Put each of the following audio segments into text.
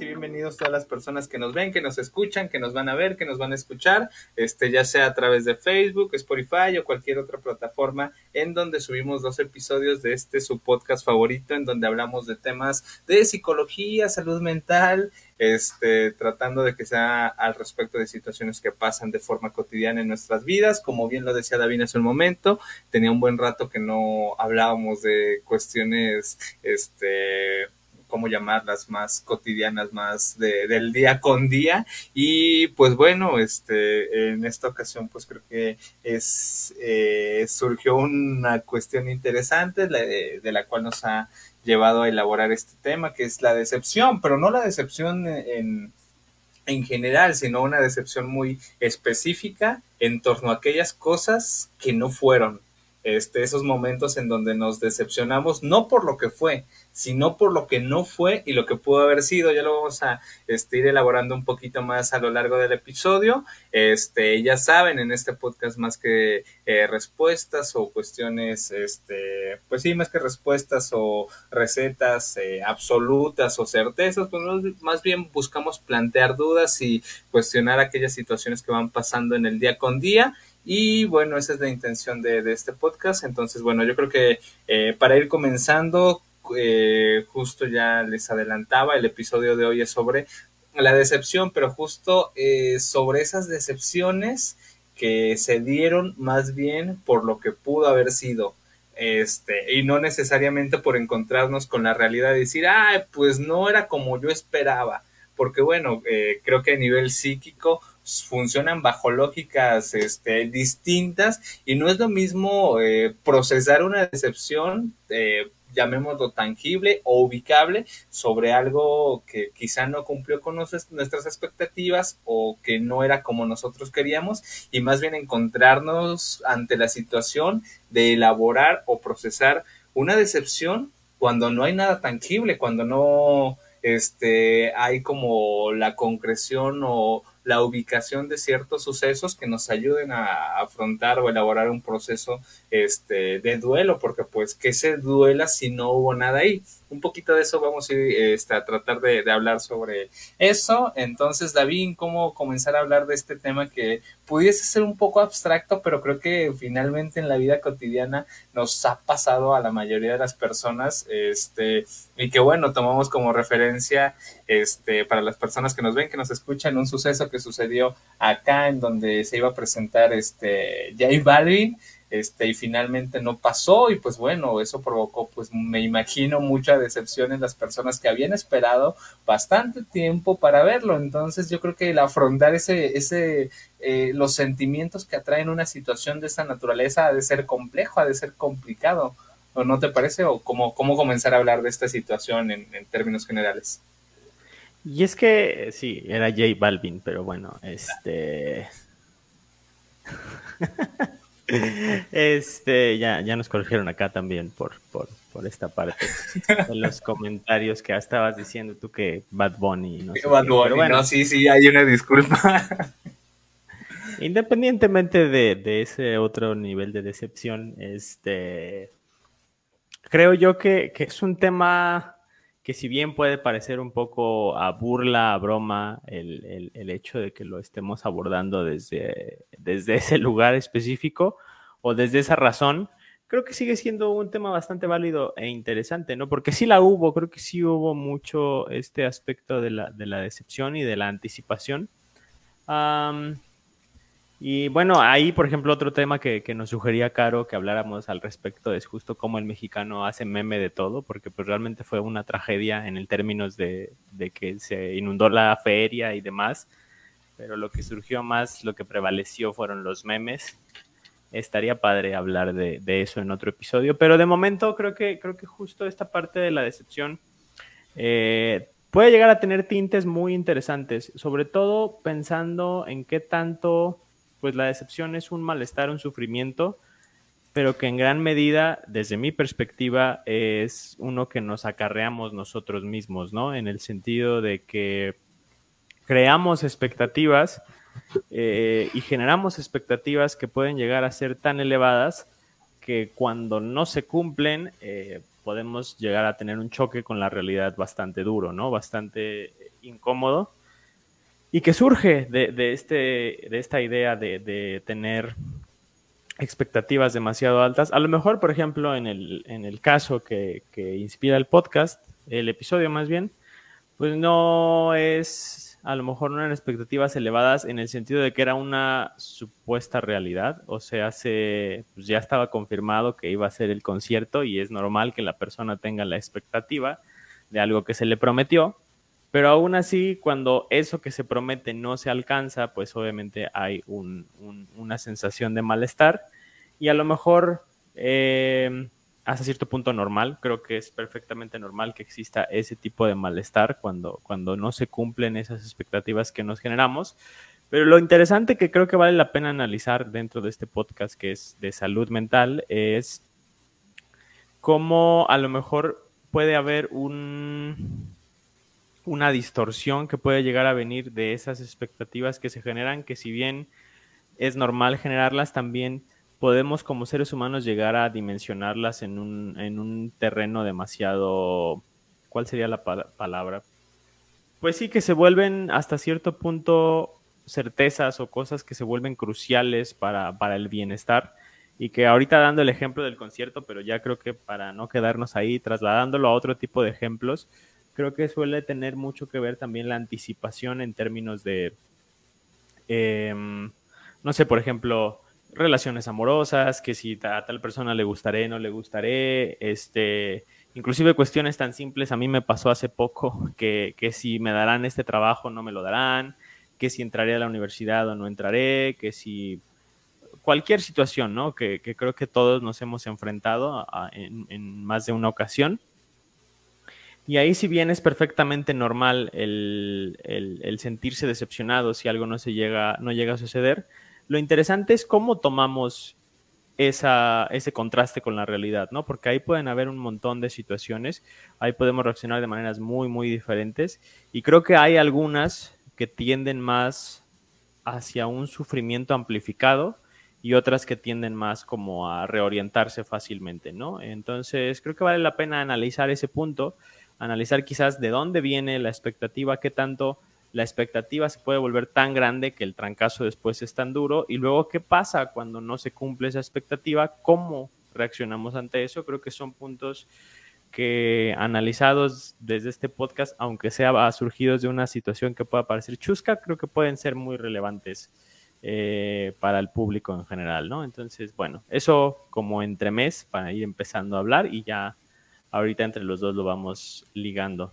y bienvenidos todas las personas que nos ven, que nos escuchan, que nos van a ver, que nos van a escuchar, este, ya sea a través de Facebook, Spotify o cualquier otra plataforma en donde subimos dos episodios de este su podcast favorito, en donde hablamos de temas de psicología, salud mental, este, tratando de que sea al respecto de situaciones que pasan de forma cotidiana en nuestras vidas, como bien lo decía David hace un momento, tenía un buen rato que no hablábamos de cuestiones, este, cómo llamarlas, más cotidianas, más de, del día con día. Y pues bueno, este, en esta ocasión pues creo que es, eh, surgió una cuestión interesante de, la cual nos ha llevado a elaborar este tema, que es la decepción, pero no la decepción en, en general, sino una decepción muy específica en torno a aquellas cosas que no fueron. Este, esos momentos en donde nos decepcionamos, no por lo que fue, sino por lo que no fue y lo que pudo haber sido. Ya lo vamos a este, ir elaborando un poquito más a lo largo del episodio. Este, ya saben, en este podcast más que eh, respuestas o cuestiones, este, pues sí, más que respuestas o recetas eh, absolutas o certezas, pues más bien buscamos plantear dudas y cuestionar aquellas situaciones que van pasando en el día con día. Y bueno, esa es la intención de, este podcast. Entonces, bueno, yo creo que eh, para ir comenzando, eh, justo ya les adelantaba, el episodio de hoy es sobre la decepción, pero justo eh, sobre esas decepciones que se dieron más bien por lo que pudo haber sido. Este, y no necesariamente por encontrarnos con la realidad y decir, ah, pues no era como yo esperaba, porque bueno, eh, creo que a nivel psíquico funcionan bajo lógicas este, distintas y no es lo mismo procesar una decepción llamémoslo tangible o ubicable sobre algo que quizá no cumplió con nuestras expectativas o que no era como nosotros queríamos y más bien encontrarnos ante la situación de elaborar o procesar una decepción cuando no hay nada tangible, cuando no este, hay como la concreción o la ubicación de ciertos sucesos que nos ayuden a afrontar o elaborar un proceso este, de duelo, porque pues que se duela si no hubo nada ahí. Un poquito de eso vamos a ir este, a tratar de, hablar sobre eso. Entonces, David, ¿cómo comenzar a hablar de este tema que pudiese ser un poco abstracto, pero creo que finalmente en la vida cotidiana nos ha pasado a la mayoría de las personas, este, y que bueno, tomamos como referencia este, para las personas que nos ven, que nos escuchan, un suceso que sucedió acá en donde se iba a presentar este J Balvin este, y finalmente no pasó y pues bueno, eso provocó pues me imagino mucha decepción en las personas que habían esperado bastante tiempo para verlo, entonces yo creo que el afrontar ese, ese, eh, los sentimientos que atraen una situación de esta naturaleza ha de ser complejo, ha de ser complicado, ¿o no te parece? ¿O cómo, cómo comenzar a hablar de esta situación en, términos generales? Y es que, sí, era J Balvin, pero bueno, este... Este, ya, ya nos corrigieron acá también por, por, esta parte en los comentarios que estabas diciendo tú que Bad Bunny. No Bad Bunny, bueno, sí, sí, hay una disculpa. Independientemente de, ese otro nivel de decepción, este, creo yo que, que es un tema que si bien puede parecer un poco a burla, a broma, el, hecho de que lo estemos abordando desde, desde ese lugar específico o desde esa razón, creo que sigue siendo un tema bastante válido e interesante, ¿no? Porque sí la hubo, creo que sí hubo mucho este aspecto de la, de la decepción y de la anticipación. Y bueno, ahí, por ejemplo, otro tema que, nos sugería Caro que habláramos al respecto es justo cómo el mexicano hace meme de todo, porque pues realmente fue una tragedia en el términos de, que se inundó la feria y demás, pero lo que surgió más, lo que prevaleció fueron los memes. Estaría padre hablar de, eso en otro episodio, pero de momento creo que, creo que justo esta parte de la decepción eh, puede llegar a tener tintes muy interesantes, sobre todo pensando en qué tanto pues la decepción es un malestar, un sufrimiento, pero que en gran medida, desde mi perspectiva, es uno que nos acarreamos nosotros mismos, ¿no? En el sentido de que creamos expectativas eh, y generamos expectativas que pueden llegar a ser tan elevadas que cuando no se cumplen, eh, podemos llegar a tener un choque con la realidad bastante duro, ¿no? Bastante incómodo y que surge de, este, de esta idea de, tener expectativas demasiado altas. A lo mejor, por ejemplo, en el, en el caso que, que inspira el podcast, el episodio más bien, pues no es a lo mejor no eran expectativas elevadas en el sentido de que era una supuesta realidad, o sea, se, pues ya estaba confirmado que iba a ser el concierto y es normal que la persona tenga la expectativa de algo que se le prometió, pero aún así cuando eso que se promete no se alcanza, pues obviamente hay una sensación de malestar y a lo mejor... Eh, hasta cierto punto normal. Creo que es perfectamente normal que exista ese tipo de malestar cuando, cuando no se cumplen esas expectativas que nos generamos. Pero lo interesante que creo que vale la pena analizar dentro de este podcast que es de salud mental es cómo a lo mejor puede haber un, una distorsión que puede llegar a venir de esas expectativas que se generan, que si bien es normal generarlas, también podemos como seres humanos llegar a dimensionarlas en un, en un terreno demasiado... ¿Cuál sería la palabra? Pues sí, que se vuelven hasta cierto punto certezas o cosas que se vuelven cruciales para, para el bienestar y que ahorita dando el ejemplo del concierto, pero ya creo que para no quedarnos ahí, trasladándolo a otro tipo de ejemplos, creo que suele tener mucho que ver también la anticipación en términos de, em, no sé, por ejemplo, relaciones amorosas, que si a tal persona le gustaré, no le gustaré, este, inclusive cuestiones tan simples, a mí me pasó hace poco que, que si me darán este trabajo, no me lo darán, que si entraré a la universidad o no entraré, que si cualquier situación, ¿no? Que, que creo que todos nos hemos enfrentado en, en, más de una ocasión. Y ahí si bien es perfectamente normal el, el, el, sentirse decepcionado si algo no se llega, no llega a suceder, lo interesante es cómo tomamos esa, ese contraste con la realidad, ¿no? Porque ahí pueden haber un montón de situaciones, ahí podemos reaccionar de maneras muy, muy diferentes y creo que hay algunas que tienden más hacia un sufrimiento amplificado y otras que tienden más como a reorientarse fácilmente, ¿no? Entonces creo que vale la pena analizar ese punto, analizar quizás de dónde viene la expectativa, qué tanto la expectativa se puede volver tan grande que el trancazo después es tan duro. Y luego, ¿qué pasa cuando no se cumple esa expectativa? ¿Cómo reaccionamos ante eso? Creo que son puntos que analizados desde este podcast, aunque sea surgidos de una situación que pueda parecer chusca, creo que pueden ser muy relevantes eh, para el público en general, ¿no? Entonces, bueno, eso como entremés para ir empezando a hablar y ya ahorita entre los dos lo vamos ligando.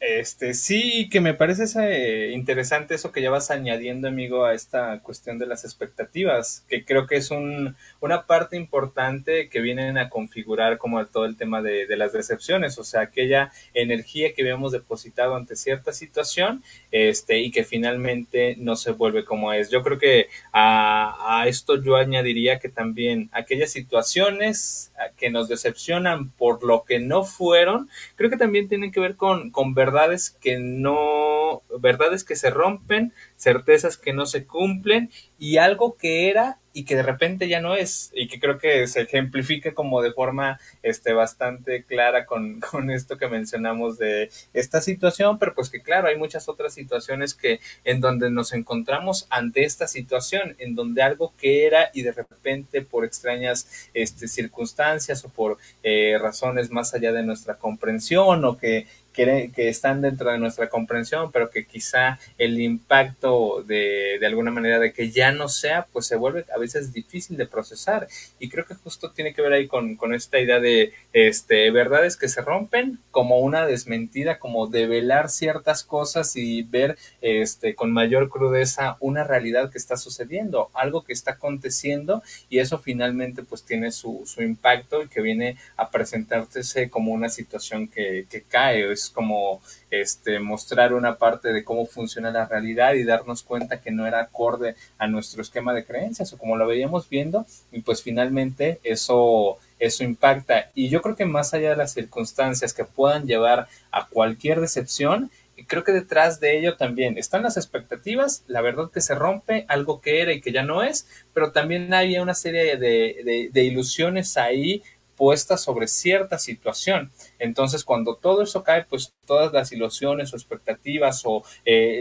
Este, sí, que me parece ese, interesante eso que ya vas añadiendo, amigo, a esta cuestión de las expectativas, que creo que es un, una parte importante que vienen a configurar como todo el tema de, de, las decepciones, o sea, aquella energía que habíamos depositado ante cierta situación, este, y que finalmente no se vuelve como es. Yo creo que a, a esto yo añadiría que también aquellas situaciones que nos decepcionan por lo que no fueron, creo que también tienen que ver con, con ver verdades que no, verdades que se rompen, certezas que no se cumplen y algo que era y que de repente ya no es y que creo que se ejemplifica como de forma este bastante clara con, con esto que mencionamos de esta situación pero pues que claro hay muchas otras situaciones que en donde nos encontramos ante esta situación en donde algo que era y de repente por extrañas este circunstancias o por eh, razones más allá de nuestra comprensión o que que, que, están dentro de nuestra comprensión, pero que quizá el impacto de, de alguna manera de que ya no sea, pues se vuelve a veces difícil de procesar. Y creo que justo tiene que ver ahí con, con esta idea de este, verdades que se rompen como una desmentida, como develar ciertas cosas y ver este, con mayor crudeza una realidad que está sucediendo, algo que está aconteciendo y eso finalmente pues tiene su, su impacto y que viene a presentarse como una situación que, que cae, es como este, mostrar una parte de cómo funciona la realidad y darnos cuenta que no era acorde a nuestro esquema de creencias o como lo veíamos viendo y pues finalmente eso eso impacta. Y yo creo que más allá de las circunstancias que puedan llevar a cualquier decepción creo que detrás de ello también están las expectativas, la verdad que se rompe, algo que era y que ya no es, pero también había una serie de, de, de ilusiones ahí puesta sobre cierta situación. Entonces, cuando todo eso cae, pues todas las ilusiones o expectativas o eh,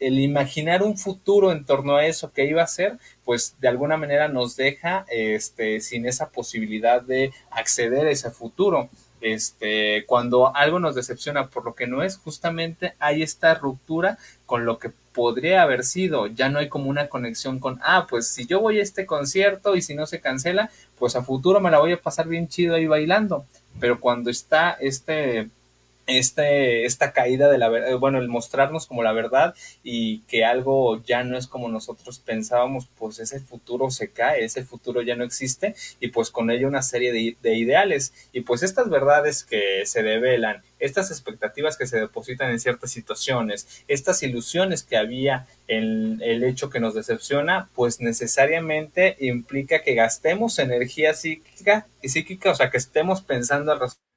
el, imaginar un futuro en torno a eso que iba a ser, pues de alguna manera nos deja este, sin esa posibilidad de acceder a ese futuro. Este, cuando algo nos decepciona por lo que no es, justamente hay esta ruptura con lo que podría haber sido. Ya no hay como una conexión con, ah, pues si yo voy a este concierto y si no se cancela, pues a futuro me la voy a pasar bien chido ahí bailando. Pero cuando está este este, esta caída de la verdad, bueno, el mostrarnos como la verdad y que algo ya no es como nosotros pensábamos, pues ese futuro se cae, ese futuro ya no existe y pues con ello una serie de, de ideales. Y pues estas verdades que se develan, estas expectativas que se depositan en ciertas situaciones, estas ilusiones que había en el hecho que nos decepciona, pues necesariamente implica que gastemos energía psíquica y psíquica, o sea, que estemos pensando al respecto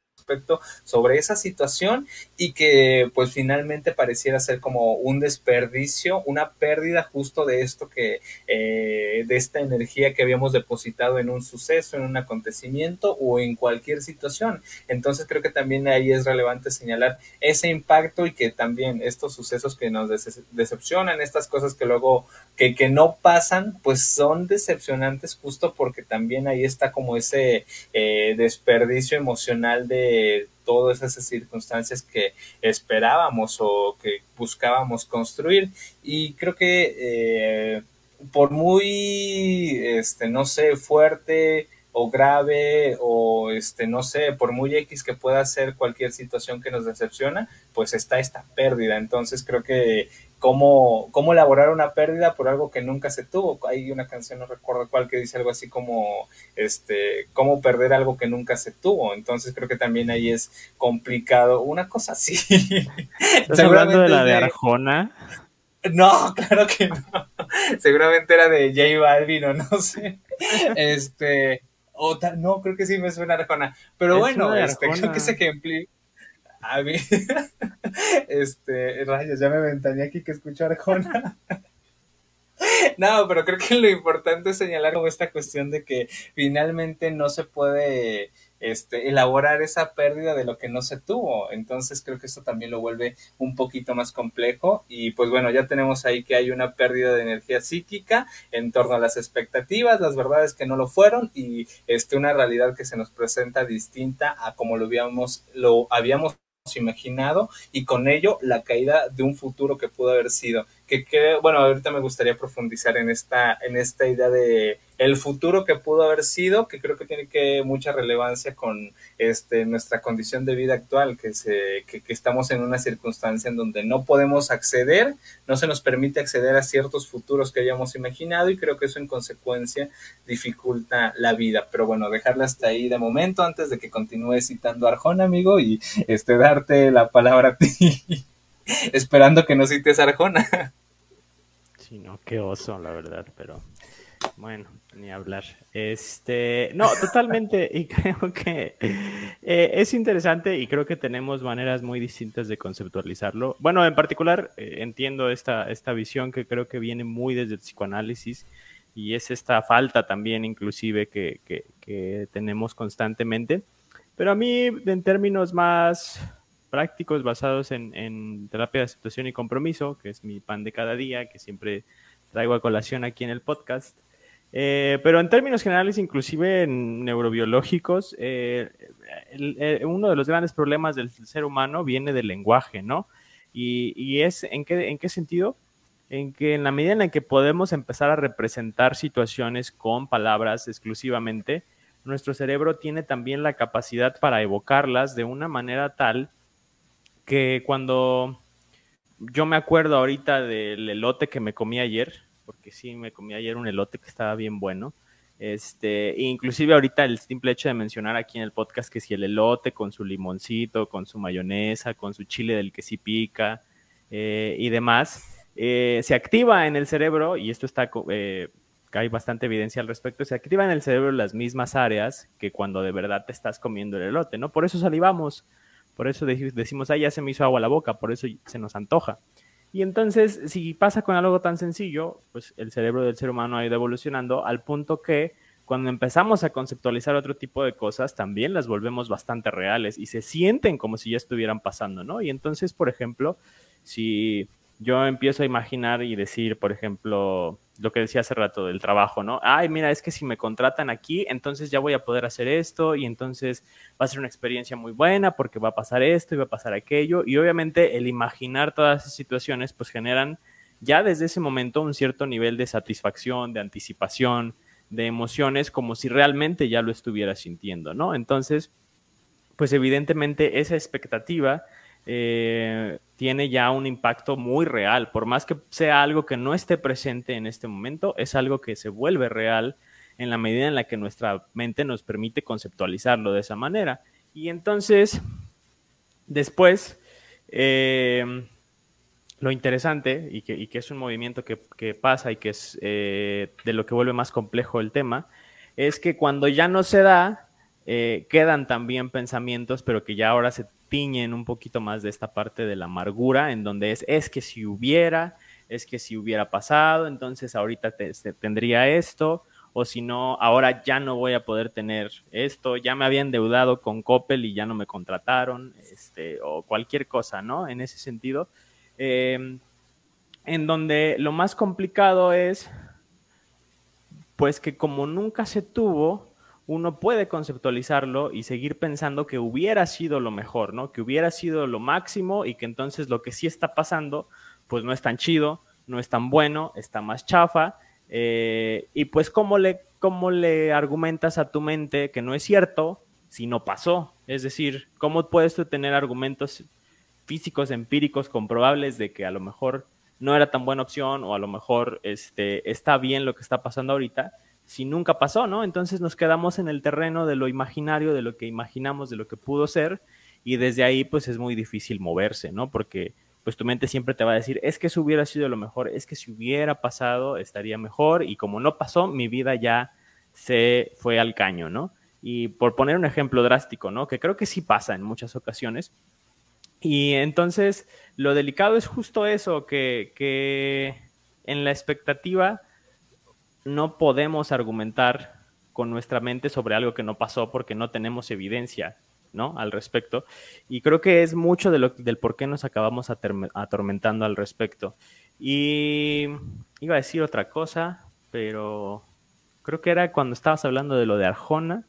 sobre esa situación y que pues finalmente pareciera ser como un desperdicio, una pérdida justo de esto que, eh, de esta energía que habíamos depositado en un suceso, en un acontecimiento o en cualquier situación. Entonces creo que también ahí es relevante señalar ese impacto y que también estos sucesos que nos decepcionan, estas cosas que luego que, que no pasan, pues son decepcionantes justo porque también ahí está como ese eh, desperdicio emocional de todas esas circunstancias que esperábamos o que buscábamos construir. Y creo que eh, por muy, este, no sé, fuerte o grave o este no sé por muy x que pueda ser cualquier situación que nos decepciona pues está esta pérdida entonces creo que cómo, cómo elaborar una pérdida por algo que nunca se tuvo. Hay una canción, no recuerdo cuál, que dice algo así como, este, cómo perder algo que nunca se tuvo. Entonces creo que también ahí es complicado. Una cosa así. ¿Estás hablando de la de Arjona? No, claro que no. Seguramente era de J Balvin o no sé. Este, o no, creo que sí me suena Arjona. Pero bueno, este, creo que ese ejemplo a mí, este, rayos, ya me ventané aquí que escucho Arjona. No, pero creo que lo importante es señalar como esta cuestión de que finalmente no se puede este, elaborar esa pérdida de lo que no se tuvo. Entonces creo que esto también lo vuelve un poquito más complejo y pues bueno, ya tenemos ahí que hay una pérdida de energía psíquica en torno a las expectativas, las verdades que no lo fueron y este, una realidad que se nos presenta distinta a como lo habíamos, lo habíamos imaginado y con ello la caída de un futuro que pudo haber sido. Que, bueno, ahorita me gustaría profundizar en esta, en esta idea de el futuro que pudo haber sido, que creo que tiene que mucha relevancia con este, nuestra condición de vida actual, que, se, que, estamos en una circunstancia en donde no podemos acceder, no se nos permite acceder a ciertos futuros que hayamos imaginado y creo que eso en consecuencia dificulta la vida. Pero bueno, dejarla hasta ahí de momento antes de que continúe citando a Arjona, amigo, y este, darte la palabra a ti, esperando que no cites Arjona. Sí, no, qué oso, la verdad, pero bueno, ni hablar. Este, no, totalmente, y creo que eh, es interesante y creo que tenemos maneras muy distintas de conceptualizarlo. Bueno, en particular eh, entiendo esta, esta visión que creo que viene muy desde el psicoanálisis y es esta falta también inclusive que, que tenemos constantemente. Pero a mí, en términos más prácticos, basados en, terapia de aceptación y compromiso, que es mi pan de cada día, que siempre traigo a colación aquí en el podcast, eh, pero en términos generales, inclusive en neurobiológicos, eh, uno de los grandes problemas del ser humano viene del lenguaje, ¿no? Y, es, ¿en qué, ¿en qué sentido? En que en la medida en la que podemos empezar a representar situaciones con palabras exclusivamente, nuestro cerebro tiene también la capacidad para evocarlas de una manera tal que cuando yo me acuerdo ahorita del elote que me comí ayer, porque sí me comí ayer un elote que estaba bien bueno. Este, inclusive ahorita el simple hecho de mencionar aquí en el podcast que si el elote con su limoncito, con su mayonesa, con su chile del que sí pica eh, y demás, eh, se activa en el cerebro, y esto está, eh, hay bastante evidencia al respecto, se activa en el cerebro las mismas áreas que cuando de verdad te estás comiendo el elote, ¿no? Por eso salivamos, por eso decimos, ah, ya se me hizo agua la boca, por eso se nos antoja. Y entonces, si pasa con algo tan sencillo, pues el cerebro del ser humano ha ido evolucionando al punto que cuando empezamos a conceptualizar otro tipo de cosas, también las volvemos bastante reales y se sienten como si ya estuvieran pasando, ¿no? Y entonces, por ejemplo, si yo empiezo a imaginar y decir, por ejemplo, lo que decía hace rato del trabajo, ¿no? Ay, mira, es que si me contratan aquí, entonces ya voy a poder hacer esto y entonces va a ser una experiencia muy buena porque va a pasar esto y va a pasar aquello. Y obviamente el imaginar todas esas situaciones pues generan ya desde ese momento un cierto nivel de satisfacción, de anticipación, de emociones como si realmente ya lo estuviera sintiendo, ¿no? Entonces, pues evidentemente esa expectativa eh, tiene ya un impacto muy real. Por más que sea algo que no esté presente en este momento, es algo que se vuelve real en la medida en la que nuestra mente nos permite conceptualizarlo de esa manera. Y entonces, después, eh, lo interesante y que, es un movimiento que, pasa y que es eh, de lo que vuelve más complejo el tema, es que cuando ya no se da, quedan también pensamientos, pero que ya ahora se tiñen un poquito más de esta parte de la amargura, en donde es, es que si hubiera, es que si hubiera pasado, entonces ahorita tendría esto, o si no, ahora ya no voy a poder tener esto, ya me había endeudado con Coppel y ya no me contrataron, este, o cualquier cosa, ¿no? En ese sentido, em, en donde lo más complicado es, pues que como nunca se tuvo, uno puede conceptualizarlo y seguir pensando que hubiera sido lo mejor, ¿no? Que hubiera sido lo máximo y que entonces lo que sí está pasando, pues no es tan chido, no es tan bueno, está más chafa. Eh, y pues, ¿cómo le, ¿cómo le argumentas a tu mente que no es cierto si no pasó? Es decir, ¿cómo puedes tú tener argumentos físicos, empíricos, comprobables de que a lo mejor no era tan buena opción o a lo mejor este, está bien lo que está pasando ahorita? Si nunca pasó, ¿no? Entonces nos quedamos en el terreno de lo imaginario, de lo que imaginamos, de lo que pudo ser, y desde ahí pues es muy difícil moverse, ¿no? Porque pues tu mente siempre te va a decir, es que eso hubiera sido lo mejor, es que si hubiera pasado estaría mejor, y como no pasó, mi vida ya se fue al caño, ¿no? Y por poner un ejemplo drástico, ¿no? Que creo que sí pasa en muchas ocasiones. Y entonces lo delicado es justo eso, que, que en la expectativa no podemos argumentar con nuestra mente sobre algo que no pasó porque no tenemos evidencia, ¿no? Al respecto. Y creo que es mucho de lo, del por qué nos acabamos atormentando al respecto. Y iba a decir otra cosa, pero creo que era cuando estabas hablando de lo de Arjona.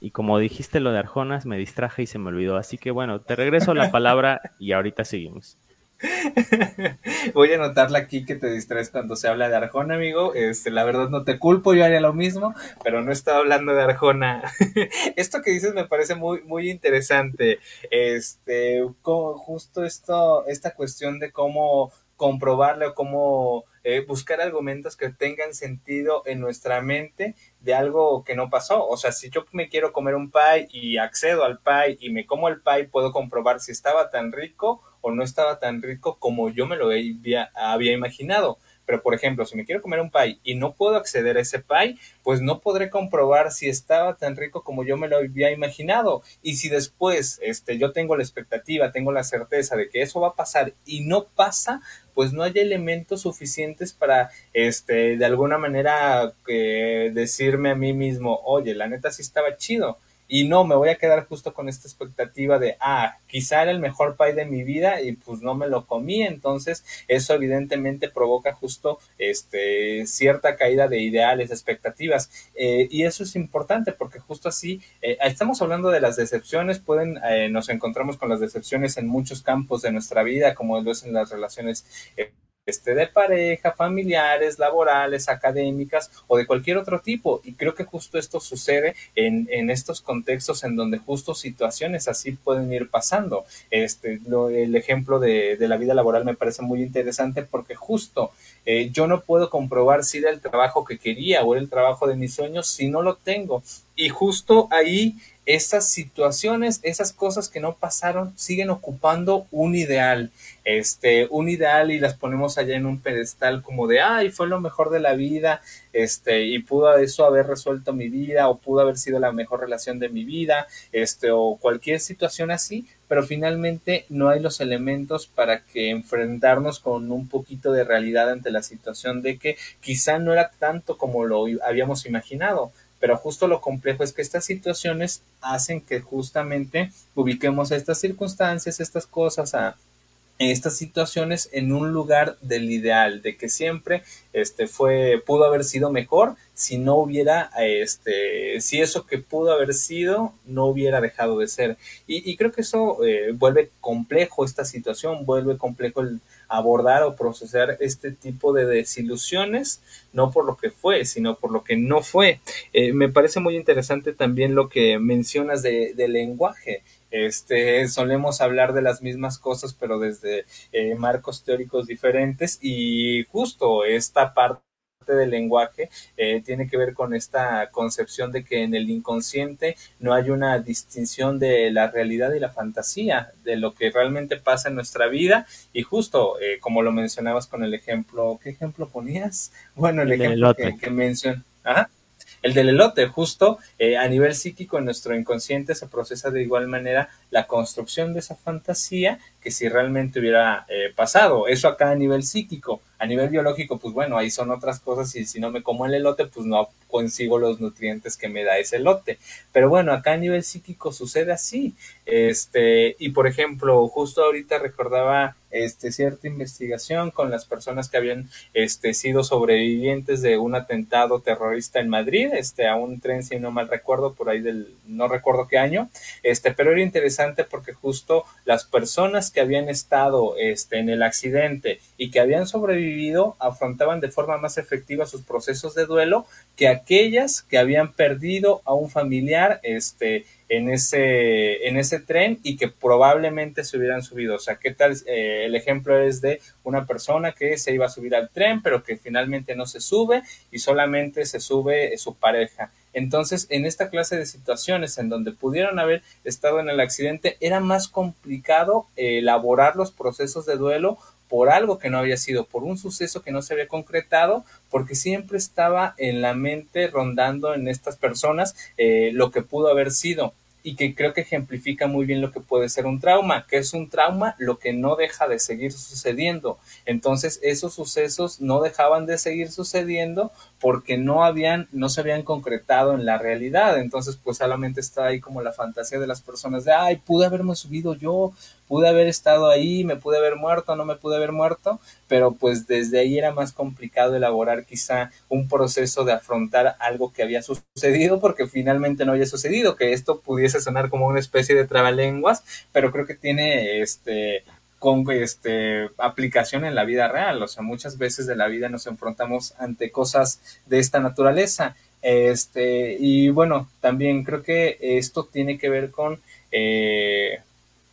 Y como dijiste lo de Arjona, me distraje y se me olvidó. Así que bueno, te regreso la palabra y ahorita seguimos. Voy a anotarla aquí que te distraes cuando se habla de Arjona, amigo. Este, la verdad no te culpo, yo haría lo mismo, pero no estaba hablando de Arjona. esto que dices me parece muy, muy interesante. Este, justo esto, esta cuestión de cómo comprobarle o cómo eh, buscar argumentos que tengan sentido en nuestra mente de algo que no pasó. O sea, si yo me quiero comer un pie y accedo al pie y me como el pie, puedo comprobar si estaba tan rico o no estaba tan rico como yo me lo había, había imaginado. Pero, por ejemplo, si me quiero comer un pie y no puedo acceder a ese pie, pues no podré comprobar si estaba tan rico como yo me lo había imaginado. Y si después este, yo tengo la expectativa, tengo la certeza de que eso va a pasar y no pasa, pues no hay elementos suficientes para, este, de alguna manera, eh, decirme a mí mismo, oye, la neta sí estaba chido y no, me voy a quedar justo con esta expectativa de, ah, quizá era el mejor pie de mi vida y pues no me lo comí, entonces eso evidentemente provoca justo este, cierta caída de ideales, expectativas. Eh, y eso es importante porque justo así, eh, estamos hablando de las decepciones, pueden, eh, nos encontramos con las decepciones en muchos campos de nuestra vida, como lo es en las relaciones de pareja, familiares, laborales, académicas o de cualquier otro tipo. Y creo que justo esto sucede en, en estos contextos en donde justo situaciones así pueden ir pasando. Este, el ejemplo de, de, la vida laboral me parece muy interesante porque justo eh, yo no puedo comprobar si era el trabajo que quería o era el trabajo de mis sueños si no lo tengo. Y justo ahí esas situaciones, esas cosas que no pasaron, siguen ocupando un ideal, este, un ideal y las ponemos allá en un pedestal como de, ay, fue lo mejor de la vida, este, y pudo eso haber resuelto mi vida, o pudo haber sido la mejor relación de mi vida, este, o cualquier situación así, pero finalmente no hay los elementos para que enfrentarnos con un poquito de realidad ante la situación de que quizá no era tanto como lo habíamos imaginado pero justo lo complejo es que estas situaciones hacen que justamente ubiquemos estas circunstancias, estas cosas a estas situaciones en un lugar del ideal, de que siempre este fue, pudo haber sido mejor si no hubiera, este, si eso que pudo haber sido no hubiera dejado de ser. Y, creo que eso eh, vuelve complejo esta situación, vuelve complejo el abordar o procesar este tipo de desilusiones, no por lo que fue, sino por lo que no fue. Eh, me parece muy interesante también lo que mencionas de, de lenguaje este, solemos hablar de las mismas cosas, pero desde eh, marcos teóricos diferentes y justo esta parte del lenguaje eh, tiene que ver con esta concepción de que en el inconsciente no hay una distinción de la realidad y la fantasía, de lo que realmente pasa en nuestra vida y justo eh, como lo mencionabas con el ejemplo, ¿qué ejemplo ponías? Bueno, el, ejemplo que, que mencioné. El del elote, justo eh, a nivel psíquico en nuestro inconsciente se procesa de igual manera la construcción de esa fantasía que si realmente hubiera eh, pasado. Eso acá a nivel psíquico. A nivel biológico, pues bueno, ahí son otras cosas y si no me como el elote, pues no consigo los nutrientes que me da ese elote. Pero bueno, acá a nivel psíquico sucede así. Este, y por ejemplo, justo ahorita recordaba este, cierta investigación con las personas que habían este, sido sobrevivientes de un atentado terrorista en Madrid, este, a un tren, si no mal recuerdo, por ahí del, no recuerdo qué año, este, pero era interesante porque justo las personas que habían estado este, en el accidente y que habían sobrevivido afrontaban de forma más efectiva sus procesos de duelo que aquellas que habían perdido a un familiar este, en, ese, en ese tren y que probablemente se hubieran subido. O sea, ¿qué tal? Eh, el ejemplo es de una persona que se iba a subir al tren, pero que finalmente no se sube y solamente se sube su pareja. Entonces, en esta clase de situaciones en donde pudieron haber estado en el accidente, era más complicado eh, elaborar los procesos de duelo por algo que no había sido, por un suceso que no se había concretado, porque siempre estaba en la mente rondando en estas personas eh, lo que pudo haber sido y que creo que ejemplifica muy bien lo que puede ser un trauma, que es un trauma lo que no deja de seguir sucediendo. Entonces, esos sucesos no dejaban de seguir sucediendo porque no habían, no se habían concretado en la realidad. Entonces, pues solamente está ahí como la fantasía de las personas de, ay, pude haberme subido yo, pude haber estado ahí, me pude haber muerto, no me pude haber muerto, pero pues desde ahí era más complicado elaborar quizá un proceso de afrontar algo que había sucedido porque finalmente no había sucedido, que esto pudiese sonar como una especie de trabalenguas, pero creo que tiene este con este aplicación en la vida real, o sea, muchas veces de la vida nos enfrentamos ante cosas de esta naturaleza. Este, y bueno, también creo que esto tiene que ver con eh,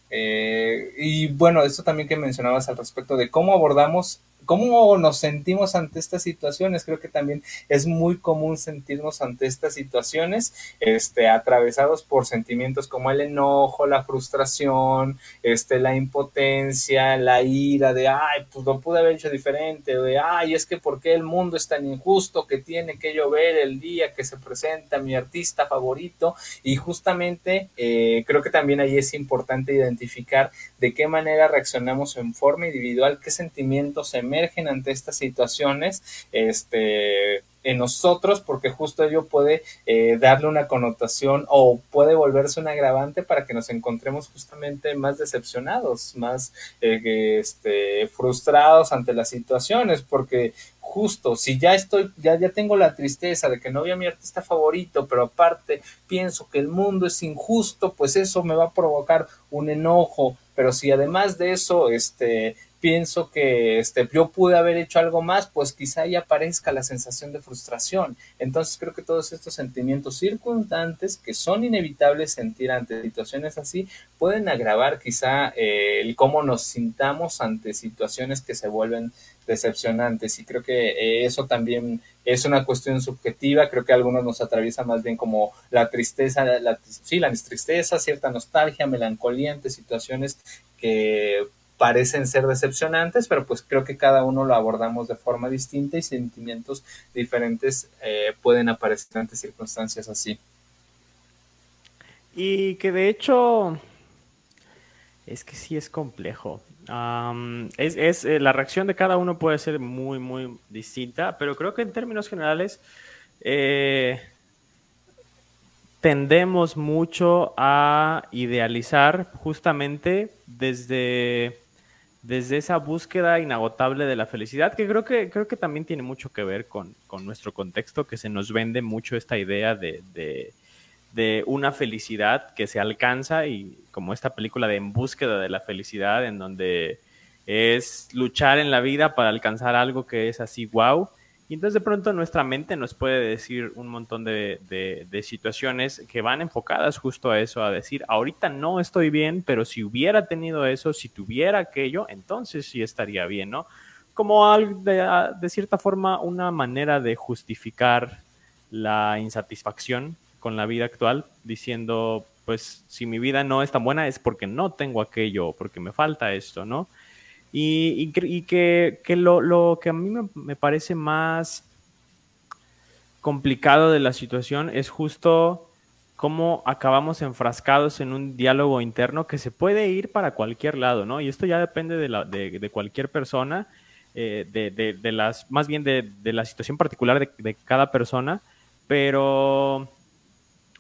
eh, y bueno, esto también que mencionabas al respecto de cómo abordamos ¿Cómo nos sentimos ante estas situaciones? Creo que también es muy común sentirnos ante estas situaciones, este, atravesados por sentimientos como el enojo, la frustración, este, la impotencia, la ira de, ay, pues lo pude haber hecho diferente, de, ay, es que por qué el mundo es tan injusto que tiene que llover el día que se presenta mi artista favorito. Y justamente eh, creo que también ahí es importante identificar de qué manera reaccionamos en forma individual, qué sentimientos emergen ante estas situaciones, este, en nosotros porque justo ello puede eh, darle una connotación o puede volverse un agravante para que nos encontremos justamente más decepcionados, más eh, este, frustrados ante las situaciones porque justo si ya estoy ya ya tengo la tristeza de que no vi a mi artista favorito pero aparte pienso que el mundo es injusto pues eso me va a provocar un enojo pero si además de eso este pienso que este, yo pude haber hecho algo más, pues quizá ahí aparezca la sensación de frustración. Entonces creo que todos estos sentimientos circundantes que son inevitables sentir ante situaciones así, pueden agravar quizá eh, el cómo nos sintamos ante situaciones que se vuelven decepcionantes. Y creo que eh, eso también es una cuestión subjetiva. Creo que algunos nos atraviesa más bien como la tristeza, la, sí, la tristeza, cierta nostalgia, melancolía ante situaciones que parecen ser decepcionantes, pero pues creo que cada uno lo abordamos de forma distinta y sentimientos diferentes eh, pueden aparecer ante circunstancias así. Y que de hecho es que sí es complejo. es, eh, la reacción de cada uno puede ser muy, muy distinta, pero creo que en términos generales, eh, tendemos mucho a idealizar justamente desde, desde esa búsqueda inagotable de la felicidad, que creo que, creo que también tiene mucho que ver con, nuestro contexto, que se nos vende mucho esta idea de, de, una felicidad que se alcanza y como esta película de En búsqueda de la felicidad, en donde es luchar en la vida para alcanzar algo que es así, wow y entonces de pronto nuestra mente nos puede decir un montón de, situaciones que van enfocadas justo a eso, a decir, ahorita no estoy bien, pero si hubiera tenido eso, si tuviera aquello, entonces sí estaría bien, ¿no? Como de, de cierta forma una manera de justificar la insatisfacción con la vida actual, diciendo, pues si mi vida no es tan buena es porque no tengo aquello, porque me falta esto, ¿no? Y, que, lo, que a mí me, parece más complicado de la situación es justo cómo acabamos enfrascados en un diálogo interno que se puede ir para cualquier lado, ¿no? Y esto ya depende de, de, cualquier persona, eh, de, las, más bien de, la situación particular de, cada persona, pero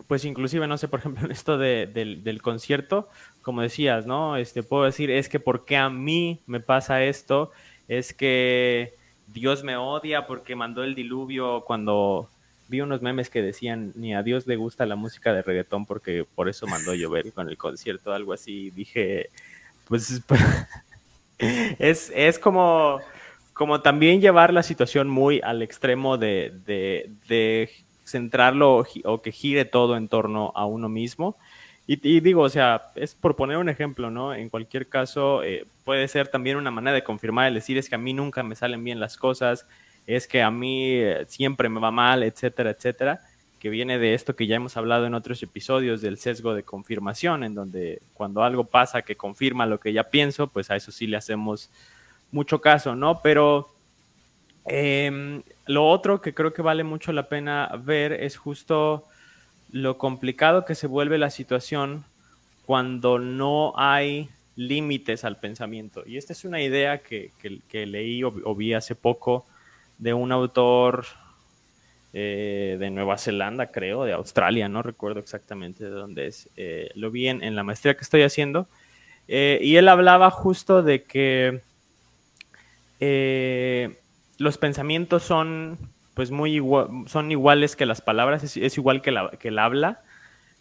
pues inclusive, no sé, por ejemplo, en esto del, del concierto, como decías, ¿no? Este, puedo decir, es que ¿por qué a mí me pasa esto? Es que Dios me odia porque mandó el diluvio cuando vi unos memes que decían, ni a Dios le gusta la música de reggaetón porque por eso mandó llover con el concierto, algo así. Dije, pues, es, es como, como también llevar la situación muy al extremo de, de, de centrarlo o que gire todo en torno a uno mismo y, digo, o sea, es por poner un ejemplo, ¿no? En cualquier caso, eh, puede ser también una manera de confirmar, el decir es que a mí nunca me salen bien las cosas, es que a mí eh, siempre me va mal, etcétera, etcétera, que viene de esto que ya hemos hablado en otros episodios del sesgo de confirmación, en donde cuando algo pasa que confirma lo que ya pienso, pues a eso sí le hacemos mucho caso, ¿no? Pero em, lo otro que creo que vale mucho la pena ver es justo lo complicado que se vuelve la situación cuando no hay límites al pensamiento. Y esta es una idea que, leí o, vi hace poco de un autor eh, de Nueva Zelanda, creo, de Australia, no recuerdo exactamente de dónde es. Eh, lo vi en, la maestría que estoy haciendo. Eh, y él hablaba justo de que los pensamientos son pues muy son iguales que las palabras, es, igual que, la, que el habla.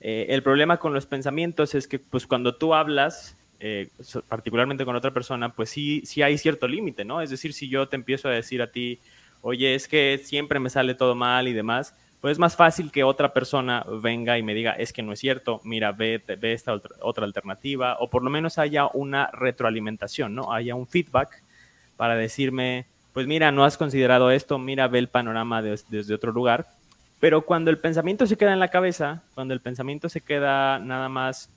Eh, el problema con los pensamientos es que pues cuando tú hablas, eh, particularmente con otra persona, pues sí, sí hay cierto límite, ¿no? Es decir, si yo te empiezo a decir a ti, oye, es que siempre me sale todo mal y demás, pues es más fácil que otra persona venga y me diga, es que no es cierto, mira, ve, ve esta otra, otra, alternativa, o por lo menos haya una retroalimentación, ¿no? Haya un feedback para decirme, pues mira, no has considerado esto, mira, ve el panorama desde otro lugar. Pero cuando el pensamiento se queda en la cabeza, cuando el pensamiento se queda nada más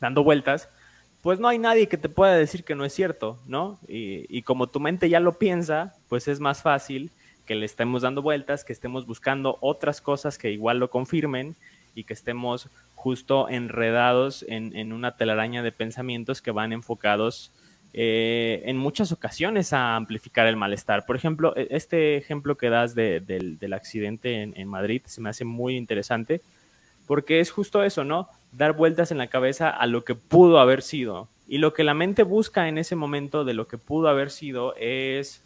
dando vueltas, pues no hay nadie que te pueda decir que no es cierto, ¿no? Y, como tu mente ya lo piensa, pues es más fácil que le estemos dando vueltas, que estemos buscando otras cosas que igual lo confirmen y que estemos justo enredados en, una telaraña de pensamientos que van enfocados eh, en muchas ocasiones a amplificar el malestar. Por ejemplo, e, este ejemplo que das del, accidente en, Madrid se me hace muy interesante porque es justo eso, ¿no? Dar vueltas en la cabeza a lo que pudo haber sido. Y lo que la mente busca en ese momento de lo que pudo haber sido es,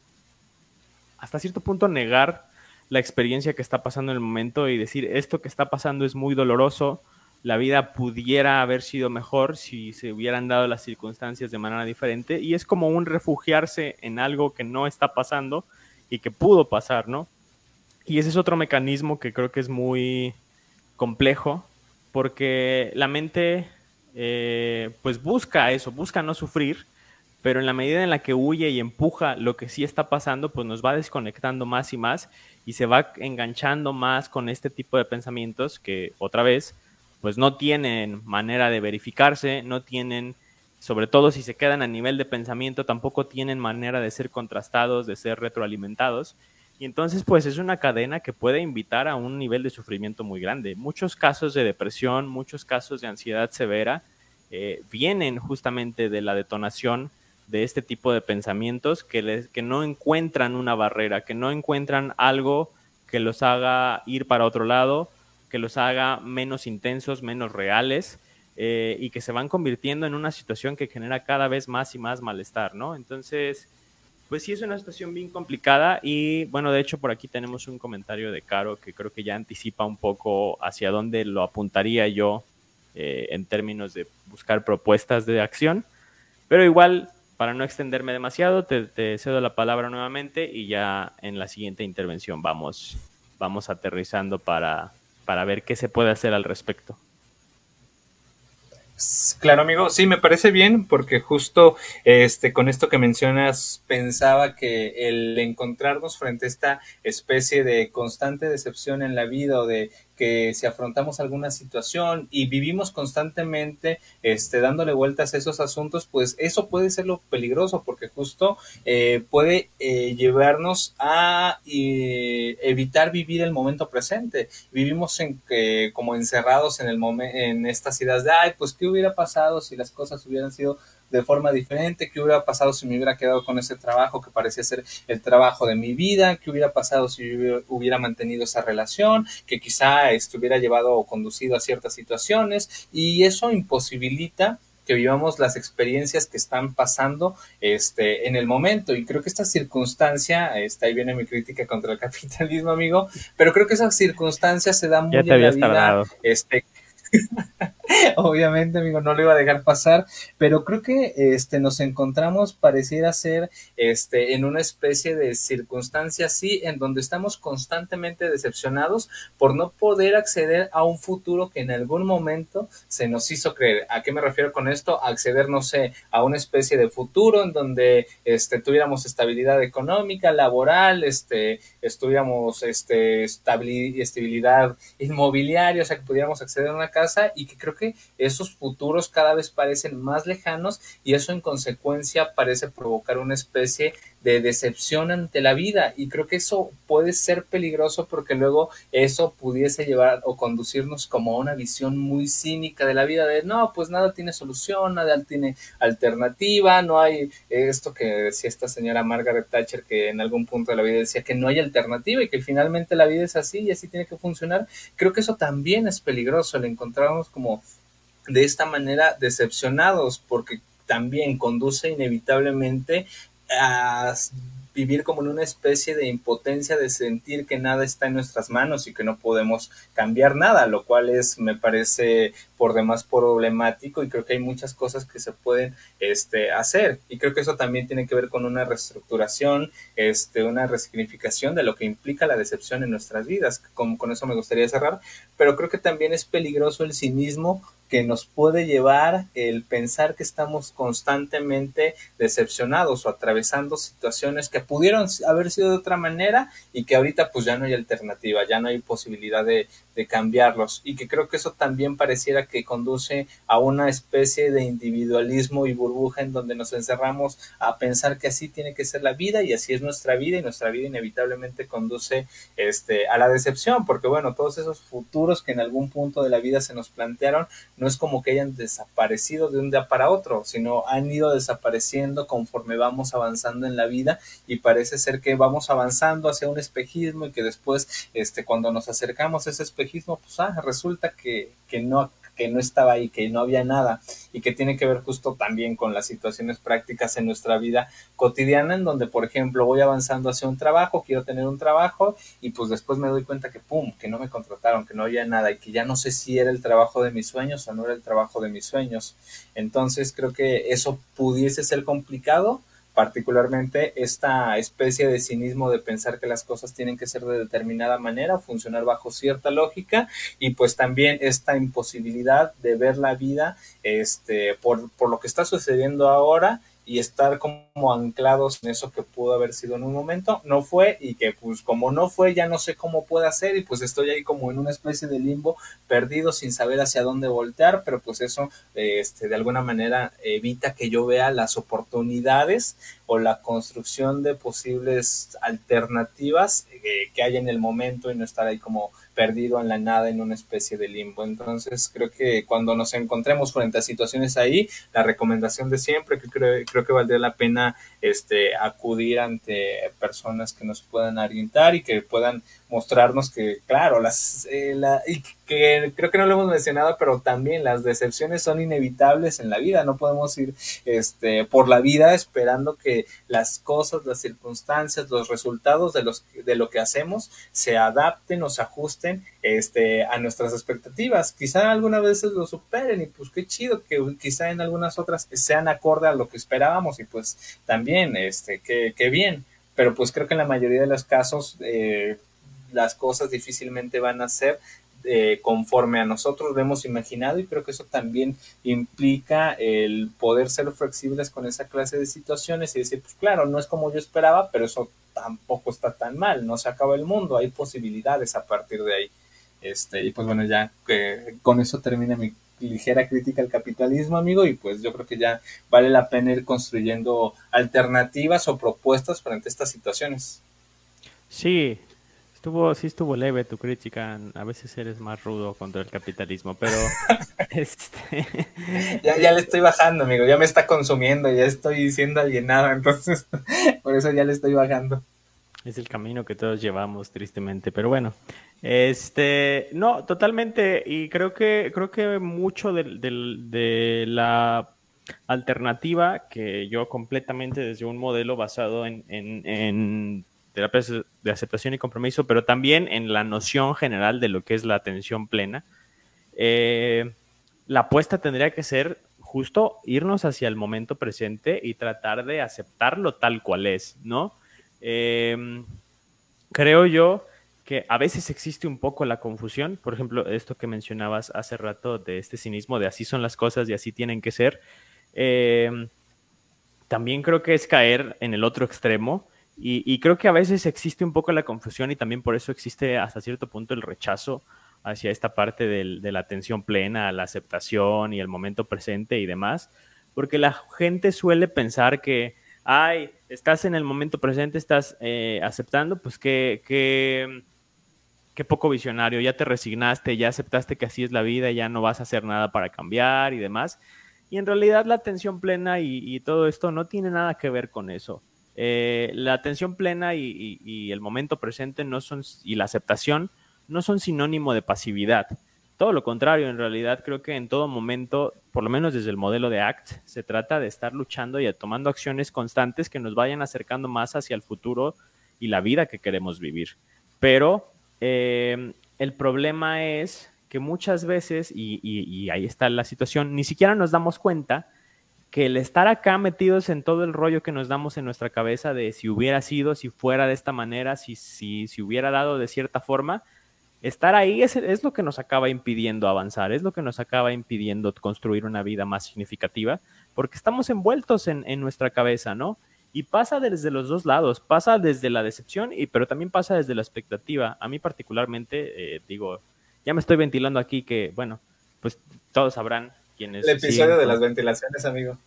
hasta cierto punto, negar la experiencia que está pasando en el momento y decir, esto que está pasando es muy doloroso, la vida pudiera haber sido mejor si se hubieran dado las circunstancias de manera diferente y es como un refugiarse en algo que no está pasando y que pudo pasar, ¿no? Y ese es otro mecanismo que creo que es muy complejo porque la mente eh, pues busca eso, busca no sufrir, pero en la medida en la que huye y empuja lo que sí está pasando, pues nos va desconectando más y más y se va enganchando más con este tipo de pensamientos que otra vez pues no tienen manera de verificarse, no tienen, sobre todo si se quedan a nivel de pensamiento, tampoco tienen manera de ser contrastados, de ser retroalimentados. Y entonces, pues es una cadena que puede invitar a un nivel de sufrimiento muy grande. Muchos casos de depresión, muchos casos de ansiedad severa eh, vienen justamente de la detonación de este tipo de pensamientos que, les, que no encuentran una barrera, que no encuentran algo que los haga ir para otro lado que los haga menos intensos, menos reales eh, y que se van convirtiendo en una situación que genera cada vez más y más malestar, ¿no? Entonces, pues sí es una situación bien complicada y bueno, de hecho por aquí tenemos un comentario de Caro que creo que ya anticipa un poco hacia dónde lo apuntaría yo eh, en términos de buscar propuestas de acción, pero igual para no extenderme demasiado, te, cedo la palabra nuevamente y ya en la siguiente intervención vamos, vamos aterrizando para, para ver qué se puede hacer al respecto. Claro, amigo, sí, me parece bien porque justo este con esto que mencionas pensaba que el encontrarnos frente a esta especie de constante decepción en la vida o de que si afrontamos alguna situación y vivimos constantemente este, dándole vueltas a esos asuntos, pues eso puede ser lo peligroso porque justo eh, puede eh, llevarnos a eh, evitar vivir el momento presente. Vivimos en, como encerrados en, el en estas ideas de, ay, pues, ¿qué hubiera pasado si las cosas hubieran sido de forma diferente, qué hubiera pasado si me hubiera quedado con ese trabajo que parecía ser el trabajo de mi vida, qué hubiera pasado si hubiera mantenido esa relación, que quizá estuviera llevado o conducido a ciertas situaciones y eso imposibilita que vivamos las experiencias que están pasando este, en el momento. Y creo que esta circunstancia, está ahí viene mi crítica contra el capitalismo, amigo, pero creo que esa circunstancia se da muy en la vida este, Obviamente, amigo, no lo iba a dejar pasar, pero creo que este nos encontramos pareciera ser este en una especie de circunstancia así en donde estamos constantemente decepcionados por no poder acceder a un futuro que en algún momento se nos hizo creer. ¿A qué me refiero con esto? acceder, no sé, a una especie de futuro en donde este tuviéramos estabilidad económica, laboral, este estuviéramos este estabilidad inmobiliaria, o sea, que pudiéramos acceder a una casa y que creo que esos futuros cada vez parecen más lejanos y eso en consecuencia parece provocar una especie de decepción ante la vida y creo que eso puede ser peligroso porque luego eso pudiese llevar o conducirnos como a una visión muy cínica de la vida de no, pues nada tiene solución, nada tiene alternativa, no hay esto que decía esta señora Margaret Thatcher que en algún punto de la vida decía que no hay alternativa y que finalmente la vida es así y así tiene que funcionar. Creo que eso también es peligroso, el encontrarnos como de esta manera decepcionados porque también conduce inevitablemente a vivir como en una especie de impotencia de sentir que nada está en nuestras manos y que no podemos cambiar nada, lo cual es, me parece, por demás problemático y creo que hay muchas cosas que se pueden este, hacer y creo que eso también tiene que ver con una reestructuración, este, una resignificación de lo que implica la decepción en nuestras vidas. Con, con eso me gustaría cerrar, pero creo que también es peligroso el cinismo que nos puede llevar el pensar que estamos constantemente decepcionados o atravesando situaciones que pudieron haber sido de otra manera y que ahorita pues ya no hay alternativa, ya no hay posibilidad de, cambiarlos. Y que creo que eso también pareciera que conduce a una especie de individualismo y burbuja en donde nos encerramos a pensar que así tiene que ser la vida y así es nuestra vida y nuestra vida inevitablemente conduce este a la decepción porque bueno todos esos futuros que en algún punto de la vida se nos plantearon no es como que hayan desaparecido de un día para otro sino han ido desapareciendo conforme vamos avanzando en la vida y parece ser que vamos avanzando hacia un espejismo y que después este cuando nos acercamos a ese espejismo pues ah, resulta que, que no que no estaba ahí, que no había nada y que tiene que ver justo también con las situaciones prácticas en nuestra vida cotidiana en donde, por ejemplo, voy avanzando hacia un trabajo, quiero tener un trabajo y pues después me doy cuenta que, ¡pum!, que no me contrataron, que no había nada y que ya no sé si era el trabajo de mis sueños o no era el trabajo de mis sueños. Entonces creo que eso pudiese ser complicado particularmente esta especie de cinismo de pensar que las cosas tienen que ser de determinada manera, funcionar bajo cierta lógica y pues también esta imposibilidad de ver la vida este, por, por lo que está sucediendo ahora y estar como anclados en eso que pudo haber sido en un momento, no fue y que pues como no fue ya no sé cómo puede hacer y pues estoy ahí como en una especie de limbo perdido sin saber hacia dónde voltear, pero pues eso este, de alguna manera evita que yo vea las oportunidades o la construcción de posibles alternativas eh, que hay en el momento y no estar ahí como perdido en la nada en una especie de limbo. Entonces creo que cuando nos encontremos frente a situaciones ahí, la recomendación de siempre, que creo, creo que valdría la pena este, acudir ante personas que nos puedan orientar y que puedan mostrarnos que, claro, las, eh, y que creo que no lo hemos mencionado, pero también las decepciones son inevitables en la vida. No podemos ir este, por la vida esperando que las cosas, las circunstancias, los resultados de, los, de lo que hacemos se adapten o se ajusten este, a nuestras expectativas. Quizá algunas veces lo superen y pues qué chido que quizá en algunas otras sean acorde a lo que esperábamos y pues también, este, qué, qué bien. Pero pues creo que en la mayoría de los casos eh, las cosas difícilmente van a ser eh, conforme a nosotros lo hemos imaginado y creo que eso también implica el poder ser flexibles con esa clase de situaciones y decir, pues claro, no es como yo esperaba, pero eso tampoco está tan mal, no se acaba el mundo, hay posibilidades a partir de ahí. Este, y pues bueno, ya que con eso termina mi ligera crítica al capitalismo, amigo, y pues yo creo que ya vale la pena ir construyendo alternativas o propuestas frente a estas situaciones. Sí, Estuvo, sí estuvo leve tu crítica, a veces eres más rudo contra el capitalismo, pero este... ya, ya le estoy bajando, amigo, ya me está consumiendo, ya estoy siendo alienado, entonces por eso ya le estoy bajando. Es el camino que todos llevamos, tristemente, pero bueno, este, no, totalmente, y creo que, creo que mucho de, la alternativa que yo completamente desde un modelo basado en, en, en terapias de aceptación y compromiso, pero también en la noción general de lo que es la atención plena. Eh, la apuesta tendría que ser justo irnos hacia el momento presente y tratar de aceptarlo tal cual es, ¿no? Eh, creo yo que a veces existe un poco la confusión, por ejemplo, esto que mencionabas hace rato de este cinismo de así son las cosas y así tienen que ser. Eh, también creo que es caer en el otro extremo y, creo que a veces existe un poco la confusión y también por eso existe hasta cierto punto el rechazo hacia esta parte de la atención plena, la aceptación y el momento presente y demás, porque la gente suele pensar que, ay, estás en el momento presente, estás eh, aceptando, pues que, que, qué poco visionario, ya te resignaste, ya aceptaste que así es la vida, ya no vas a hacer nada para cambiar y demás. Y en realidad la atención plena y todo esto no tiene nada que ver con eso. Eh, la atención plena y, el momento presente no son, y la aceptación no son sinónimo de pasividad. Todo lo contrario, en realidad creo que en todo momento, por lo menos desde el modelo de ACT, se trata de estar luchando y tomando acciones constantes que nos vayan acercando más hacia el futuro y la vida que queremos vivir. Pero eh, el problema es que muchas veces, y ahí está la situación, ni siquiera nos damos cuenta que el estar acá metidos en todo el rollo que nos damos en nuestra cabeza de si hubiera sido, si fuera de esta manera, si, si, si hubiera dado de cierta forma, estar ahí es, es, lo que nos acaba impidiendo avanzar, es lo que nos acaba impidiendo construir una vida más significativa, porque estamos envueltos en, en nuestra cabeza, ¿no? Y pasa desde los dos lados, pasa desde la decepción, y, pero también pasa desde la expectativa. A mí particularmente, eh, digo, ya me estoy ventilando aquí que, bueno, pues todos sabrán el episodio de las ventilaciones, amigo.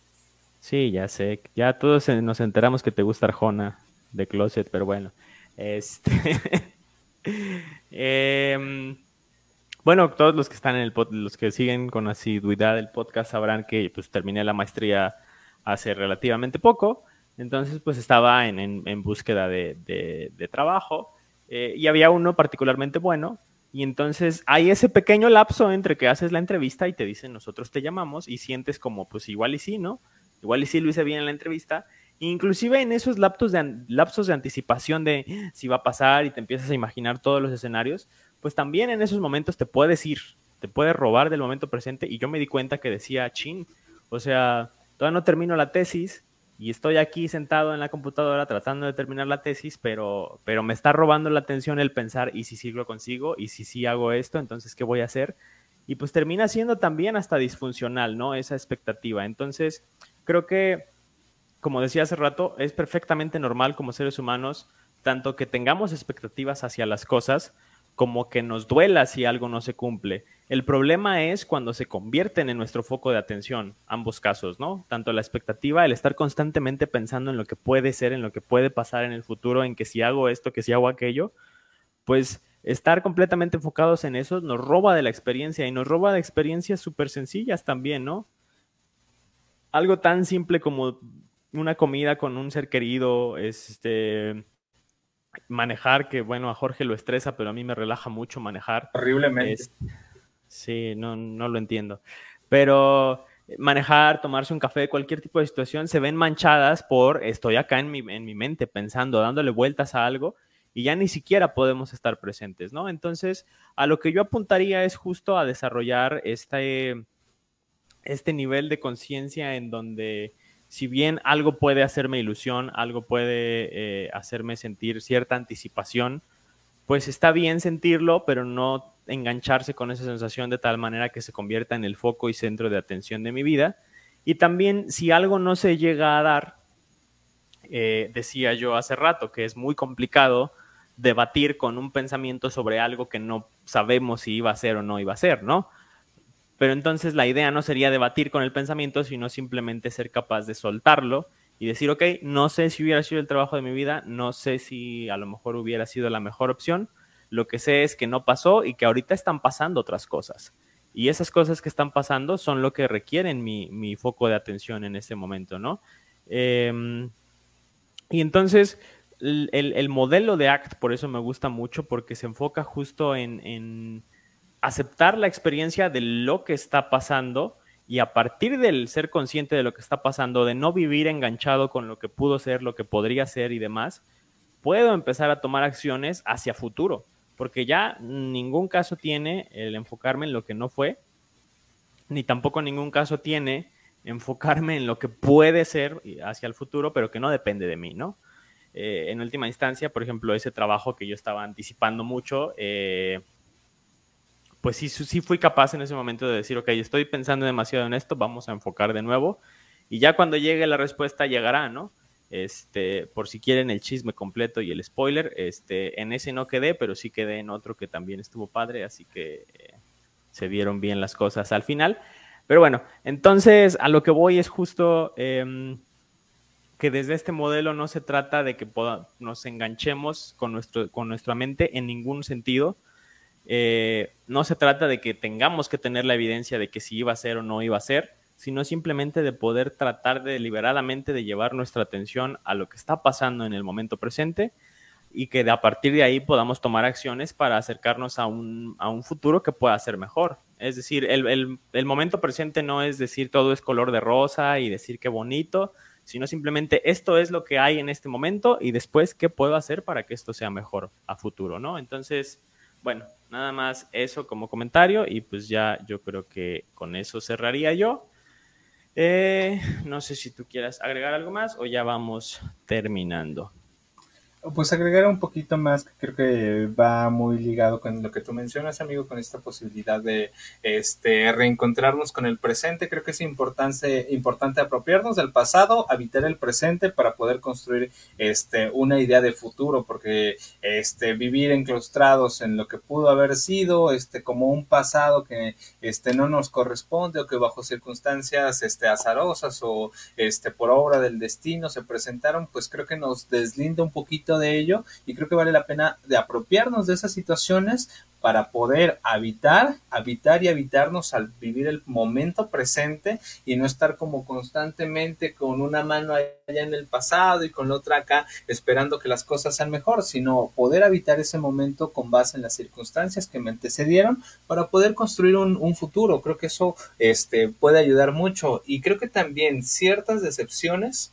Sí, ya sé. Ya todos nos enteramos que te gusta Arjona de Closet, pero bueno. Este. Em, bueno, todos los que están en el los que siguen con asiduidad el podcast sabrán que pues terminé la maestría hace relativamente poco. Entonces, pues estaba en, búsqueda de, trabajo. Eh, y había uno particularmente bueno y entonces hay ese pequeño lapso entre que haces la entrevista y te dicen nosotros te llamamos y sientes como pues igual y sí, ¿no? Igual y sí lo hice bien en la entrevista. Inclusive en esos lapsos de, lapsos de anticipación de si va a pasar y te empiezas a imaginar todos los escenarios, pues también en esos momentos te puedes ir, te puedes robar del momento presente y yo me di cuenta que decía, chin, o sea, todavía no termino la tesis, y estoy aquí sentado en la computadora tratando de terminar la tesis, pero, pero me está robando la atención el pensar, ¿y si sí lo consigo? ¿Y si sí hago esto? Entonces, ¿qué voy a hacer? Y pues termina siendo también hasta disfuncional, ¿no? Esa expectativa. Entonces, creo que, como decía hace rato, es perfectamente normal como seres humanos, tanto que tengamos expectativas hacia las cosas, como que nos duela si algo no se cumple. El problema es cuando se convierten en nuestro foco de atención, ambos casos, ¿no? Tanto la expectativa, el estar constantemente pensando en lo que puede ser, en lo que puede pasar en el futuro, en que si hago esto, que si hago aquello, pues estar completamente enfocados en eso nos roba de la experiencia y nos roba de experiencias súper sencillas también, ¿no? Algo tan simple como una comida con un ser querido, este, manejar, que bueno, a Jorge lo estresa, pero a mí me relaja mucho manejar. Horriblemente. sí, no, no lo entiendo. Pero manejar, tomarse un café, cualquier tipo de situación, se ven manchadas por estoy acá en mi, en mi mente pensando, dándole vueltas a algo y ya ni siquiera podemos estar presentes, ¿no? Entonces, a lo que yo apuntaría es justo a desarrollar este, este nivel de conciencia en donde si bien algo puede hacerme ilusión, algo puede eh, hacerme sentir cierta anticipación, pues está bien sentirlo, pero no engancharse con esa sensación de tal manera que se convierta en el foco y centro de atención de mi vida. Y también si algo no se llega a dar, eh, decía yo hace rato, que es muy complicado debatir con un pensamiento sobre algo que no sabemos si iba a ser o no iba a ser, ¿no? Pero entonces la idea no sería debatir con el pensamiento, sino simplemente ser capaz de soltarlo y decir, ok, no sé si hubiera sido el trabajo de mi vida, no sé si a lo mejor hubiera sido la mejor opción, lo que sé es que no pasó y que ahorita están pasando otras cosas. Y esas cosas que están pasando son lo que requieren mi, foco de atención en este momento, ¿no? Em, y entonces, el, modelo de ACT, por eso me gusta mucho, porque se enfoca justo en aceptar la experiencia de lo que está pasando y a partir del ser consciente de lo que está pasando, de no vivir enganchado con lo que pudo ser, lo que podría ser y demás, puedo empezar a tomar acciones hacia futuro, porque ya ningún caso tiene el enfocarme en lo que no fue, ni tampoco ningún caso tiene enfocarme en lo que puede ser hacia el futuro, pero que no depende de mí, ¿no? Eh, en última instancia, por ejemplo, ese trabajo que yo estaba anticipando mucho, eh, pues sí, sí fui capaz en ese momento de decir, ok, estoy pensando demasiado en esto, vamos a enfocar de nuevo. Y ya cuando llegue la respuesta llegará, ¿no? Este, por si quieren el chisme completo y el spoiler, este, en ese no quedé, pero sí quedé en otro que también estuvo padre, así que eh, se vieron bien las cosas al final. Pero bueno, entonces a lo que voy es justo em, que desde este modelo no se trata de que nos enganchemos con, nuestro, con nuestra mente en ningún sentido, eh, no se trata de que tengamos que tener la evidencia de que si iba a ser o no iba a ser, sino simplemente de poder tratar de deliberadamente de llevar nuestra atención a lo que está pasando en el momento presente y que a partir de ahí podamos tomar acciones para acercarnos a un, futuro que pueda ser mejor. Es decir, el, el, momento presente no es decir todo es color de rosa y decir qué bonito, sino simplemente esto es lo que hay en este momento y después qué puedo hacer para que esto sea mejor a futuro, ¿no? Entonces, bueno, nada más eso como comentario y pues ya yo creo que con eso cerraría yo. Eh, no sé si tú quieras agregar algo más o ya vamos terminando. Pues agregar un poquito más, que creo que va muy ligado con lo que tú mencionas, amigo, con esta posibilidad de este, reencontrarnos con el presente. Creo que es importante, apropiarnos del pasado, habitar el presente para poder construir este, una idea de futuro, porque este, vivir enclaustrados en lo que pudo haber sido, este, como un pasado que este, no nos corresponde o que bajo circunstancias este, azarosas o este, por obra del destino se presentaron, pues creo que nos deslinda un poquito de ello y creo que vale la pena de apropiarnos de esas situaciones para poder habitar, habitar y habitarnos al vivir el momento presente y no estar como constantemente con una mano allá en el pasado y con la otra acá esperando que las cosas sean mejor, sino poder habitar ese momento con base en las circunstancias que me antecedieron para poder construir un, un futuro. Creo que eso este, puede ayudar mucho y creo que también ciertas decepciones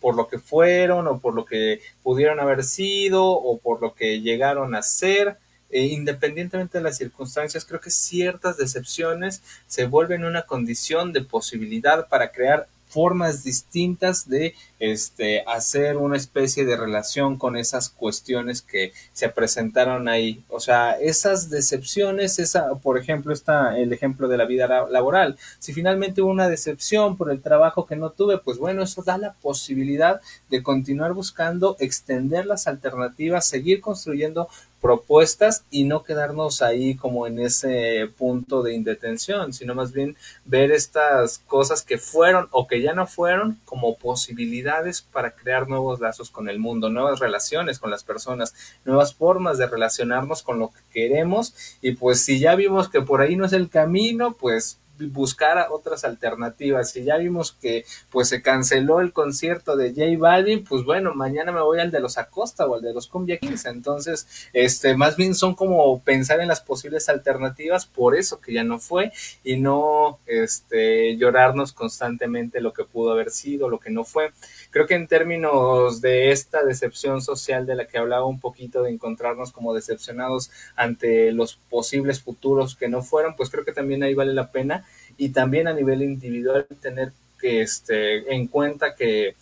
por lo que fueron o por lo que pudieron haber sido o por lo que llegaron a ser. E independientemente de las circunstancias, creo que ciertas decepciones se vuelven una condición de posibilidad para crear formas distintas de este, hacer una especie de relación con esas cuestiones que se presentaron ahí. O sea, esas decepciones, esa, por ejemplo, está el ejemplo de la vida laboral. Si finalmente hubo una decepción por el trabajo que no tuve, pues bueno, eso da la posibilidad de continuar buscando, extender las alternativas, seguir construyendo propuestas y no quedarnos ahí como en ese punto de indetención, sino más bien ver estas cosas que fueron o que ya no fueron como posibilidades para crear nuevos lazos con el mundo, nuevas relaciones con las personas, nuevas formas de relacionarnos con lo que queremos. Y pues si ya vimos que por ahí no es el camino, pues buscar otras alternativas. Si ya vimos que pues se canceló el concierto de J Balvin, pues bueno, mañana me voy al de los Acosta o al de los Cumbia Kings. Entonces, este, más bien son como pensar en las posibles alternativas, por eso que ya no fue, y no este llorarnos constantemente lo que pudo haber sido, lo que no fue. Creo que en términos de esta decepción social de la que hablaba un poquito, de encontrarnos como decepcionados ante los posibles futuros que no fueron, pues creo que también ahí vale la pena y también a nivel individual tener que este, en cuenta que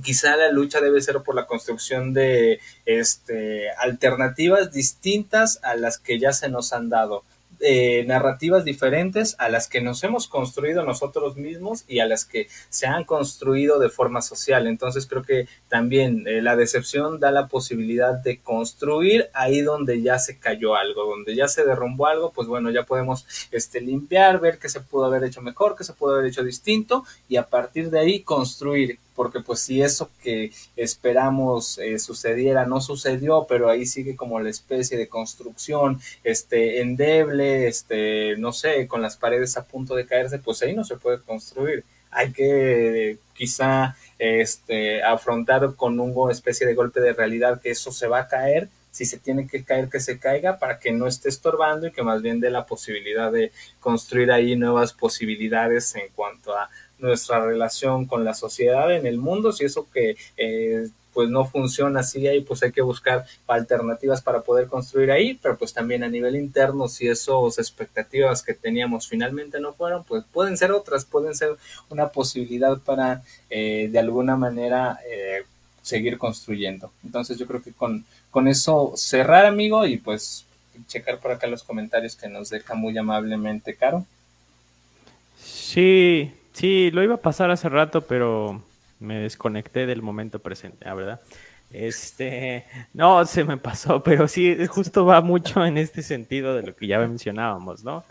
quizá la lucha debe ser por la construcción de este, alternativas distintas a las que ya se nos han dado. Eh, narrativas diferentes a las que nos hemos construido nosotros mismos y a las que se han construido de forma social. Entonces creo que también eh, la decepción da la posibilidad de construir ahí donde ya se cayó algo, donde ya se derrumbó algo, pues bueno, ya podemos este, limpiar, ver qué se pudo haber hecho mejor, qué se pudo haber hecho distinto y a partir de ahí construir porque pues si eso que esperamos eh, sucediera no sucedió, pero ahí sigue como la especie de construcción este endeble, este no sé, con las paredes a punto de caerse, pues ahí no se puede construir. Hay que quizá este afrontar con una especie de golpe de realidad que eso se va a caer si se tiene que caer, que se caiga para que no esté estorbando y que más bien dé la posibilidad de construir ahí nuevas posibilidades en cuanto a nuestra relación con la sociedad en el mundo, si eso que eh, pues no funciona así ahí, pues hay que buscar alternativas para poder construir ahí, pero pues también a nivel interno, si esas expectativas que teníamos finalmente no fueron, pues pueden ser otras, pueden ser una posibilidad para eh, de alguna manera eh, seguir construyendo. Entonces yo creo que con, con eso cerrar, amigo, y pues checar por acá los comentarios que nos deja muy amablemente Caro. Sí, Sí, lo iba a pasar hace rato, pero me desconecté del momento presente, la verdad. Este, no, se me pasó, pero sí, justo va mucho en este sentido de lo que ya mencionábamos, ¿no?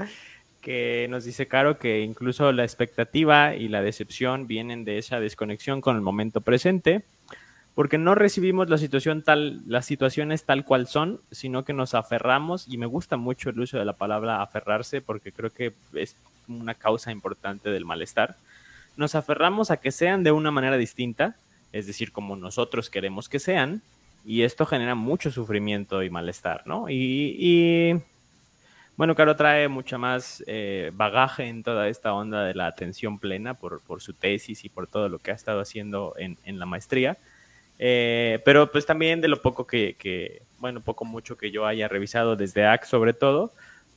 Que nos dice Caro que incluso la expectativa y la decepción vienen de esa desconexión con el momento presente, porque no recibimos la situación tal, las situaciones tal cual son, sino que nos aferramos, y me gusta mucho el uso de la palabra aferrarse, porque creo que es una causa importante del malestar. Nos aferramos a que sean de una manera distinta, es decir, como nosotros queremos que sean, y esto genera mucho sufrimiento y malestar, ¿no? Y, bueno, Caro trae mucha más eh, bagaje en toda esta onda de la atención plena por, su tesis y por todo lo que ha estado haciendo en, la maestría. Eh, pero pues también de lo poco que, bueno, poco mucho que yo haya revisado desde AC sobre todo,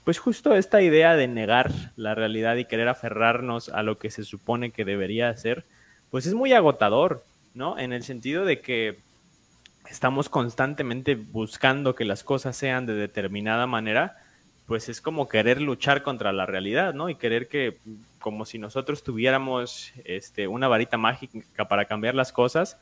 pues justo esta idea de negar la realidad y querer aferrarnos a lo que se supone que debería ser, pues es muy agotador, ¿no? En el sentido de que estamos constantemente buscando que las cosas sean de determinada manera, pues es como querer luchar contra la realidad, ¿no? Y querer que, como si nosotros tuviéramos este, una varita mágica para cambiar las cosas,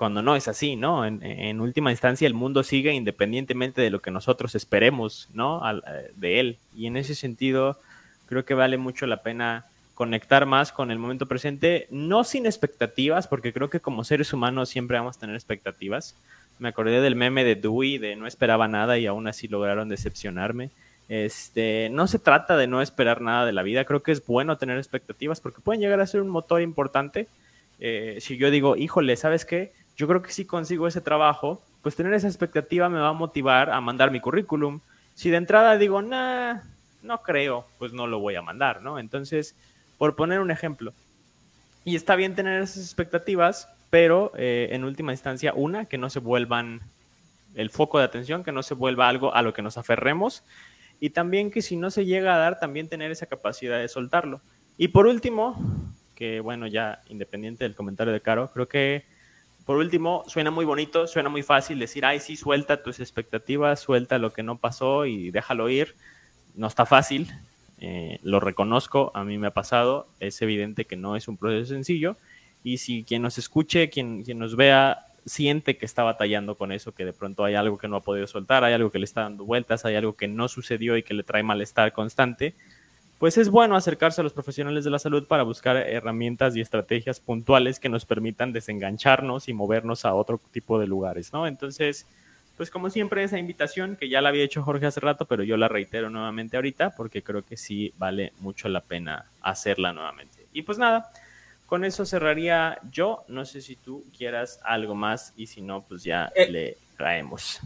cuando no es así, ¿no? En, última instancia el mundo sigue independientemente de lo que nosotros esperemos, ¿no? Eh, de él. Y en ese sentido creo que vale mucho la pena conectar más con el momento presente, no sin expectativas, porque creo que como seres humanos siempre vamos a tener expectativas. Me acordé del meme de Dewey, de no esperaba nada y aún así lograron decepcionarme. Este, no se trata de no esperar nada de la vida, creo que es bueno tener expectativas porque pueden llegar a ser un motor importante. Eh, si yo digo, híjole, ¿sabes qué? Yo creo que si consigo ese trabajo, pues tener esa expectativa me va a motivar a mandar mi currículum. Si de entrada digo, nah, no creo, pues no lo voy a mandar, ¿no? Entonces, por poner un ejemplo, y está bien tener esas expectativas, pero eh, en última instancia, una, que no se vuelvan el foco de atención, que no se vuelva algo a lo que nos aferremos, y también que si no se llega a dar, también tener esa capacidad de soltarlo. Y por último, que bueno, ya independiente del comentario de Caro, creo que por último, suena muy bonito, suena muy fácil decir, ay, sí, suelta tus expectativas, suelta lo que no pasó y déjalo ir. No está fácil, eh, lo reconozco, a mí me ha pasado, es evidente que no es un proceso sencillo. Y si quien nos escuche, quien, quien nos vea, siente que está batallando con eso, que de pronto hay algo que no ha podido soltar, hay algo que le está dando vueltas, hay algo que no sucedió y que le trae malestar constante, pues es bueno acercarse a los profesionales de la salud para buscar herramientas y estrategias puntuales que nos permitan desengancharnos y movernos a otro tipo de lugares, ¿no? Entonces, pues como siempre esa invitación que ya la había hecho Jorge hace rato, pero yo la reitero nuevamente ahorita porque creo que sí vale mucho la pena hacerla nuevamente. Y pues nada, con eso cerraría yo. No sé si tú quieras algo más y si no, pues ya eh, le traemos.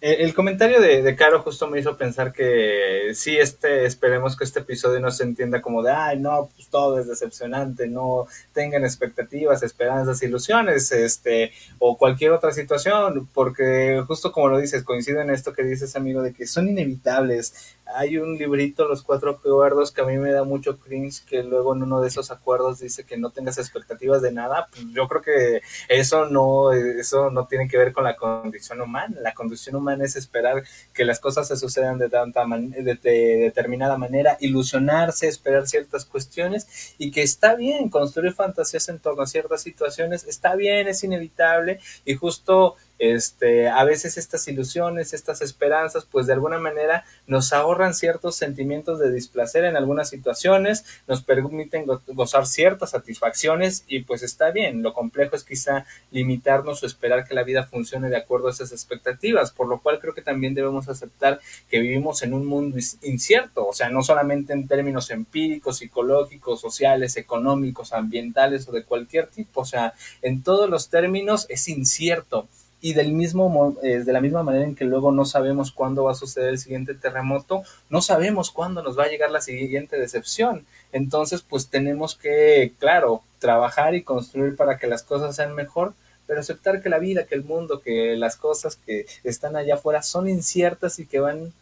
Eh, el comentario de, Caro justo me hizo pensar que sí, este, esperemos que este episodio no se entienda como de, ay, no, pues todo es decepcionante, no tengan expectativas, esperanzas, ilusiones, este, o cualquier otra situación, porque justo como lo dices, coincido en esto que dices, amigo, de que son inevitables, hay un librito, Los Cuatro Acuerdos, que a mí me da mucho cringe, que luego en uno de esos acuerdos dice que no tengas expectativas de nada. Pues yo creo que eso no, eso no tiene que ver con la condición humana. La condición humana es esperar que las cosas se sucedan de, tanta de, determinada manera, ilusionarse, esperar ciertas cuestiones y que está bien construir fantasías en torno a ciertas situaciones, está bien, es inevitable y justo este, a veces estas ilusiones, estas esperanzas, pues de alguna manera nos ahorran ciertos sentimientos de displacer en algunas situaciones, nos permiten gozar ciertas satisfacciones y pues está bien. Lo complejo es quizá limitarnos o esperar que la vida funcione de acuerdo a esas expectativas, por lo cual creo que también debemos aceptar que vivimos en un mundo incierto, o sea, no solamente en términos empíricos, psicológicos, sociales, económicos, ambientales o de cualquier tipo, o sea, en todos los términos es incierto y del mismo, eh, de la misma manera en que luego no sabemos cuándo va a suceder el siguiente terremoto, no sabemos cuándo nos va a llegar la siguiente decepción. Entonces, pues tenemos que, claro, trabajar y construir para que las cosas sean mejor, pero aceptar que la vida, que el mundo, que las cosas que están allá afuera son inciertas y que van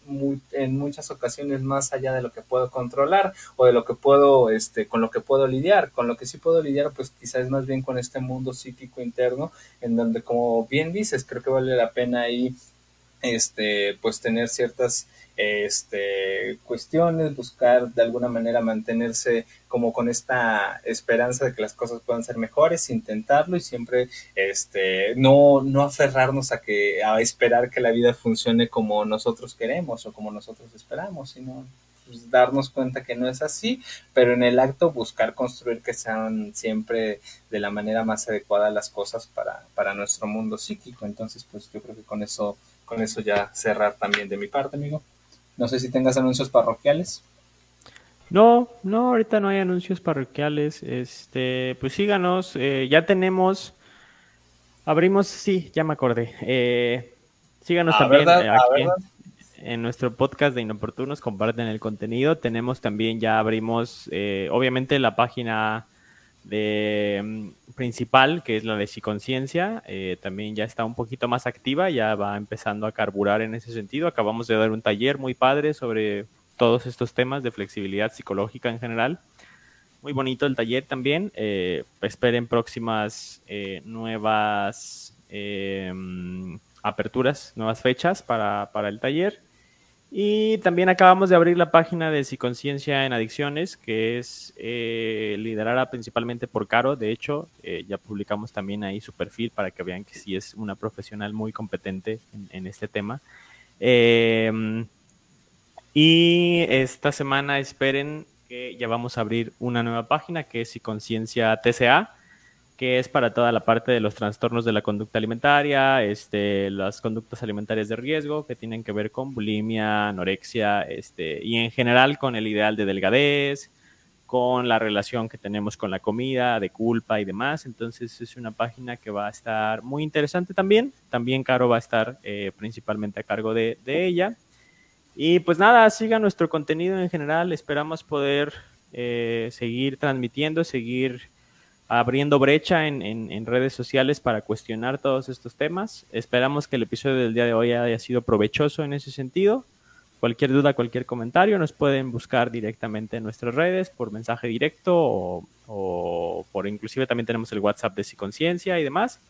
en muchas ocasiones más allá de lo que puedo controlar o de lo que puedo, este, con lo que puedo lidiar. Con lo que sí puedo lidiar, pues quizás más bien con este mundo psíquico interno, en donde, como bien dices, creo que vale la pena ahí, este, pues tener ciertas este, cuestiones, buscar de alguna manera mantenerse como con esta esperanza de que las cosas puedan ser mejores, intentarlo y siempre este, no, no aferrarnos a, que, a esperar que la vida funcione como nosotros queremos o como nosotros esperamos, sino pues, darnos cuenta que no es así, pero en el acto buscar construir que sean siempre de la manera más adecuada las cosas para, para nuestro mundo psíquico. Entonces, pues yo creo que con eso, con eso ya cerrar también de mi parte, amigo. No sé si tengas anuncios parroquiales. No, no, ahorita no hay anuncios parroquiales. Este, pues síganos, eh, ya tenemos, abrimos, sí, ya me acordé. Eh, síganos ah, también eh, aquí en, nuestro podcast de Inoportunos, comparten el contenido. Tenemos también, ya abrimos, obviamente la página mm, principal, que es la de Psiconciencia, eh, también ya está un poquito más activa, ya va empezando a carburar en ese sentido. Acabamos de dar un taller muy padre sobre todos estos temas de flexibilidad psicológica en general. Muy bonito el taller también. Eh, esperen próximas eh, nuevas mm, aperturas, nuevas fechas para, para el taller. Y también acabamos de abrir la página de Psiconciencia en Adicciones, que es eh, liderada principalmente por Caro. De hecho, eh, ya publicamos también ahí su perfil para que vean que sí es una profesional muy competente en, este tema. Em, y esta semana esperen que ya vamos a abrir una nueva página que es Psiconciencia TCA que es para toda la parte de los trastornos de la conducta alimentaria, este, las conductas alimentarias de riesgo que tienen que ver con bulimia, anorexia, este, y en general con el ideal de delgadez, con la relación que tenemos con la comida, de culpa y demás. Entonces es una página que va a estar muy interesante también. También Caro va a estar eh, principalmente a cargo de, ella. Y pues nada, sigan nuestro contenido en general. Esperamos poder eh, seguir transmitiendo, seguir abriendo brecha en, redes sociales para cuestionar todos estos temas. Esperamos que el episodio del día de hoy haya sido provechoso en ese sentido. Cualquier duda, cualquier comentario, nos pueden buscar directamente en nuestras redes por mensaje directo o, por inclusive también tenemos el WhatsApp de Psiconciencia y demás.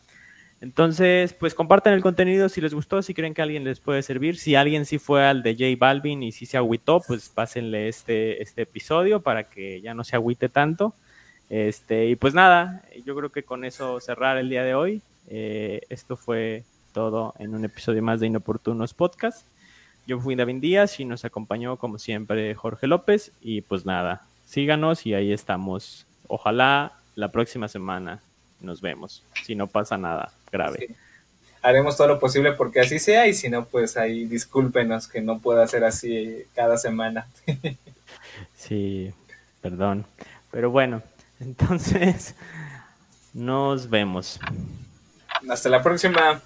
Entonces, pues compartan el contenido si les gustó, si creen que alguien les puede servir. Si alguien sí fue al de J Balvin y sí se agüitó, pues pásenle este, este episodio para que ya no se agüite tanto. Este, y pues nada, yo creo que con eso cerrar el día de hoy. Eh, esto fue todo en un episodio más de Inoportunos Podcast. Yo fui David Díaz y nos acompañó como siempre Jorge López. Y pues nada, síganos y ahí estamos. Ojalá la próxima semana nos vemos, si no pasa nada grave. haremos todo lo posible porque así sea y si no, pues ahí discúlpenos que no pueda ser así cada semana. sí, perdón. Pero bueno, entonces nos vemos. Hasta la próxima.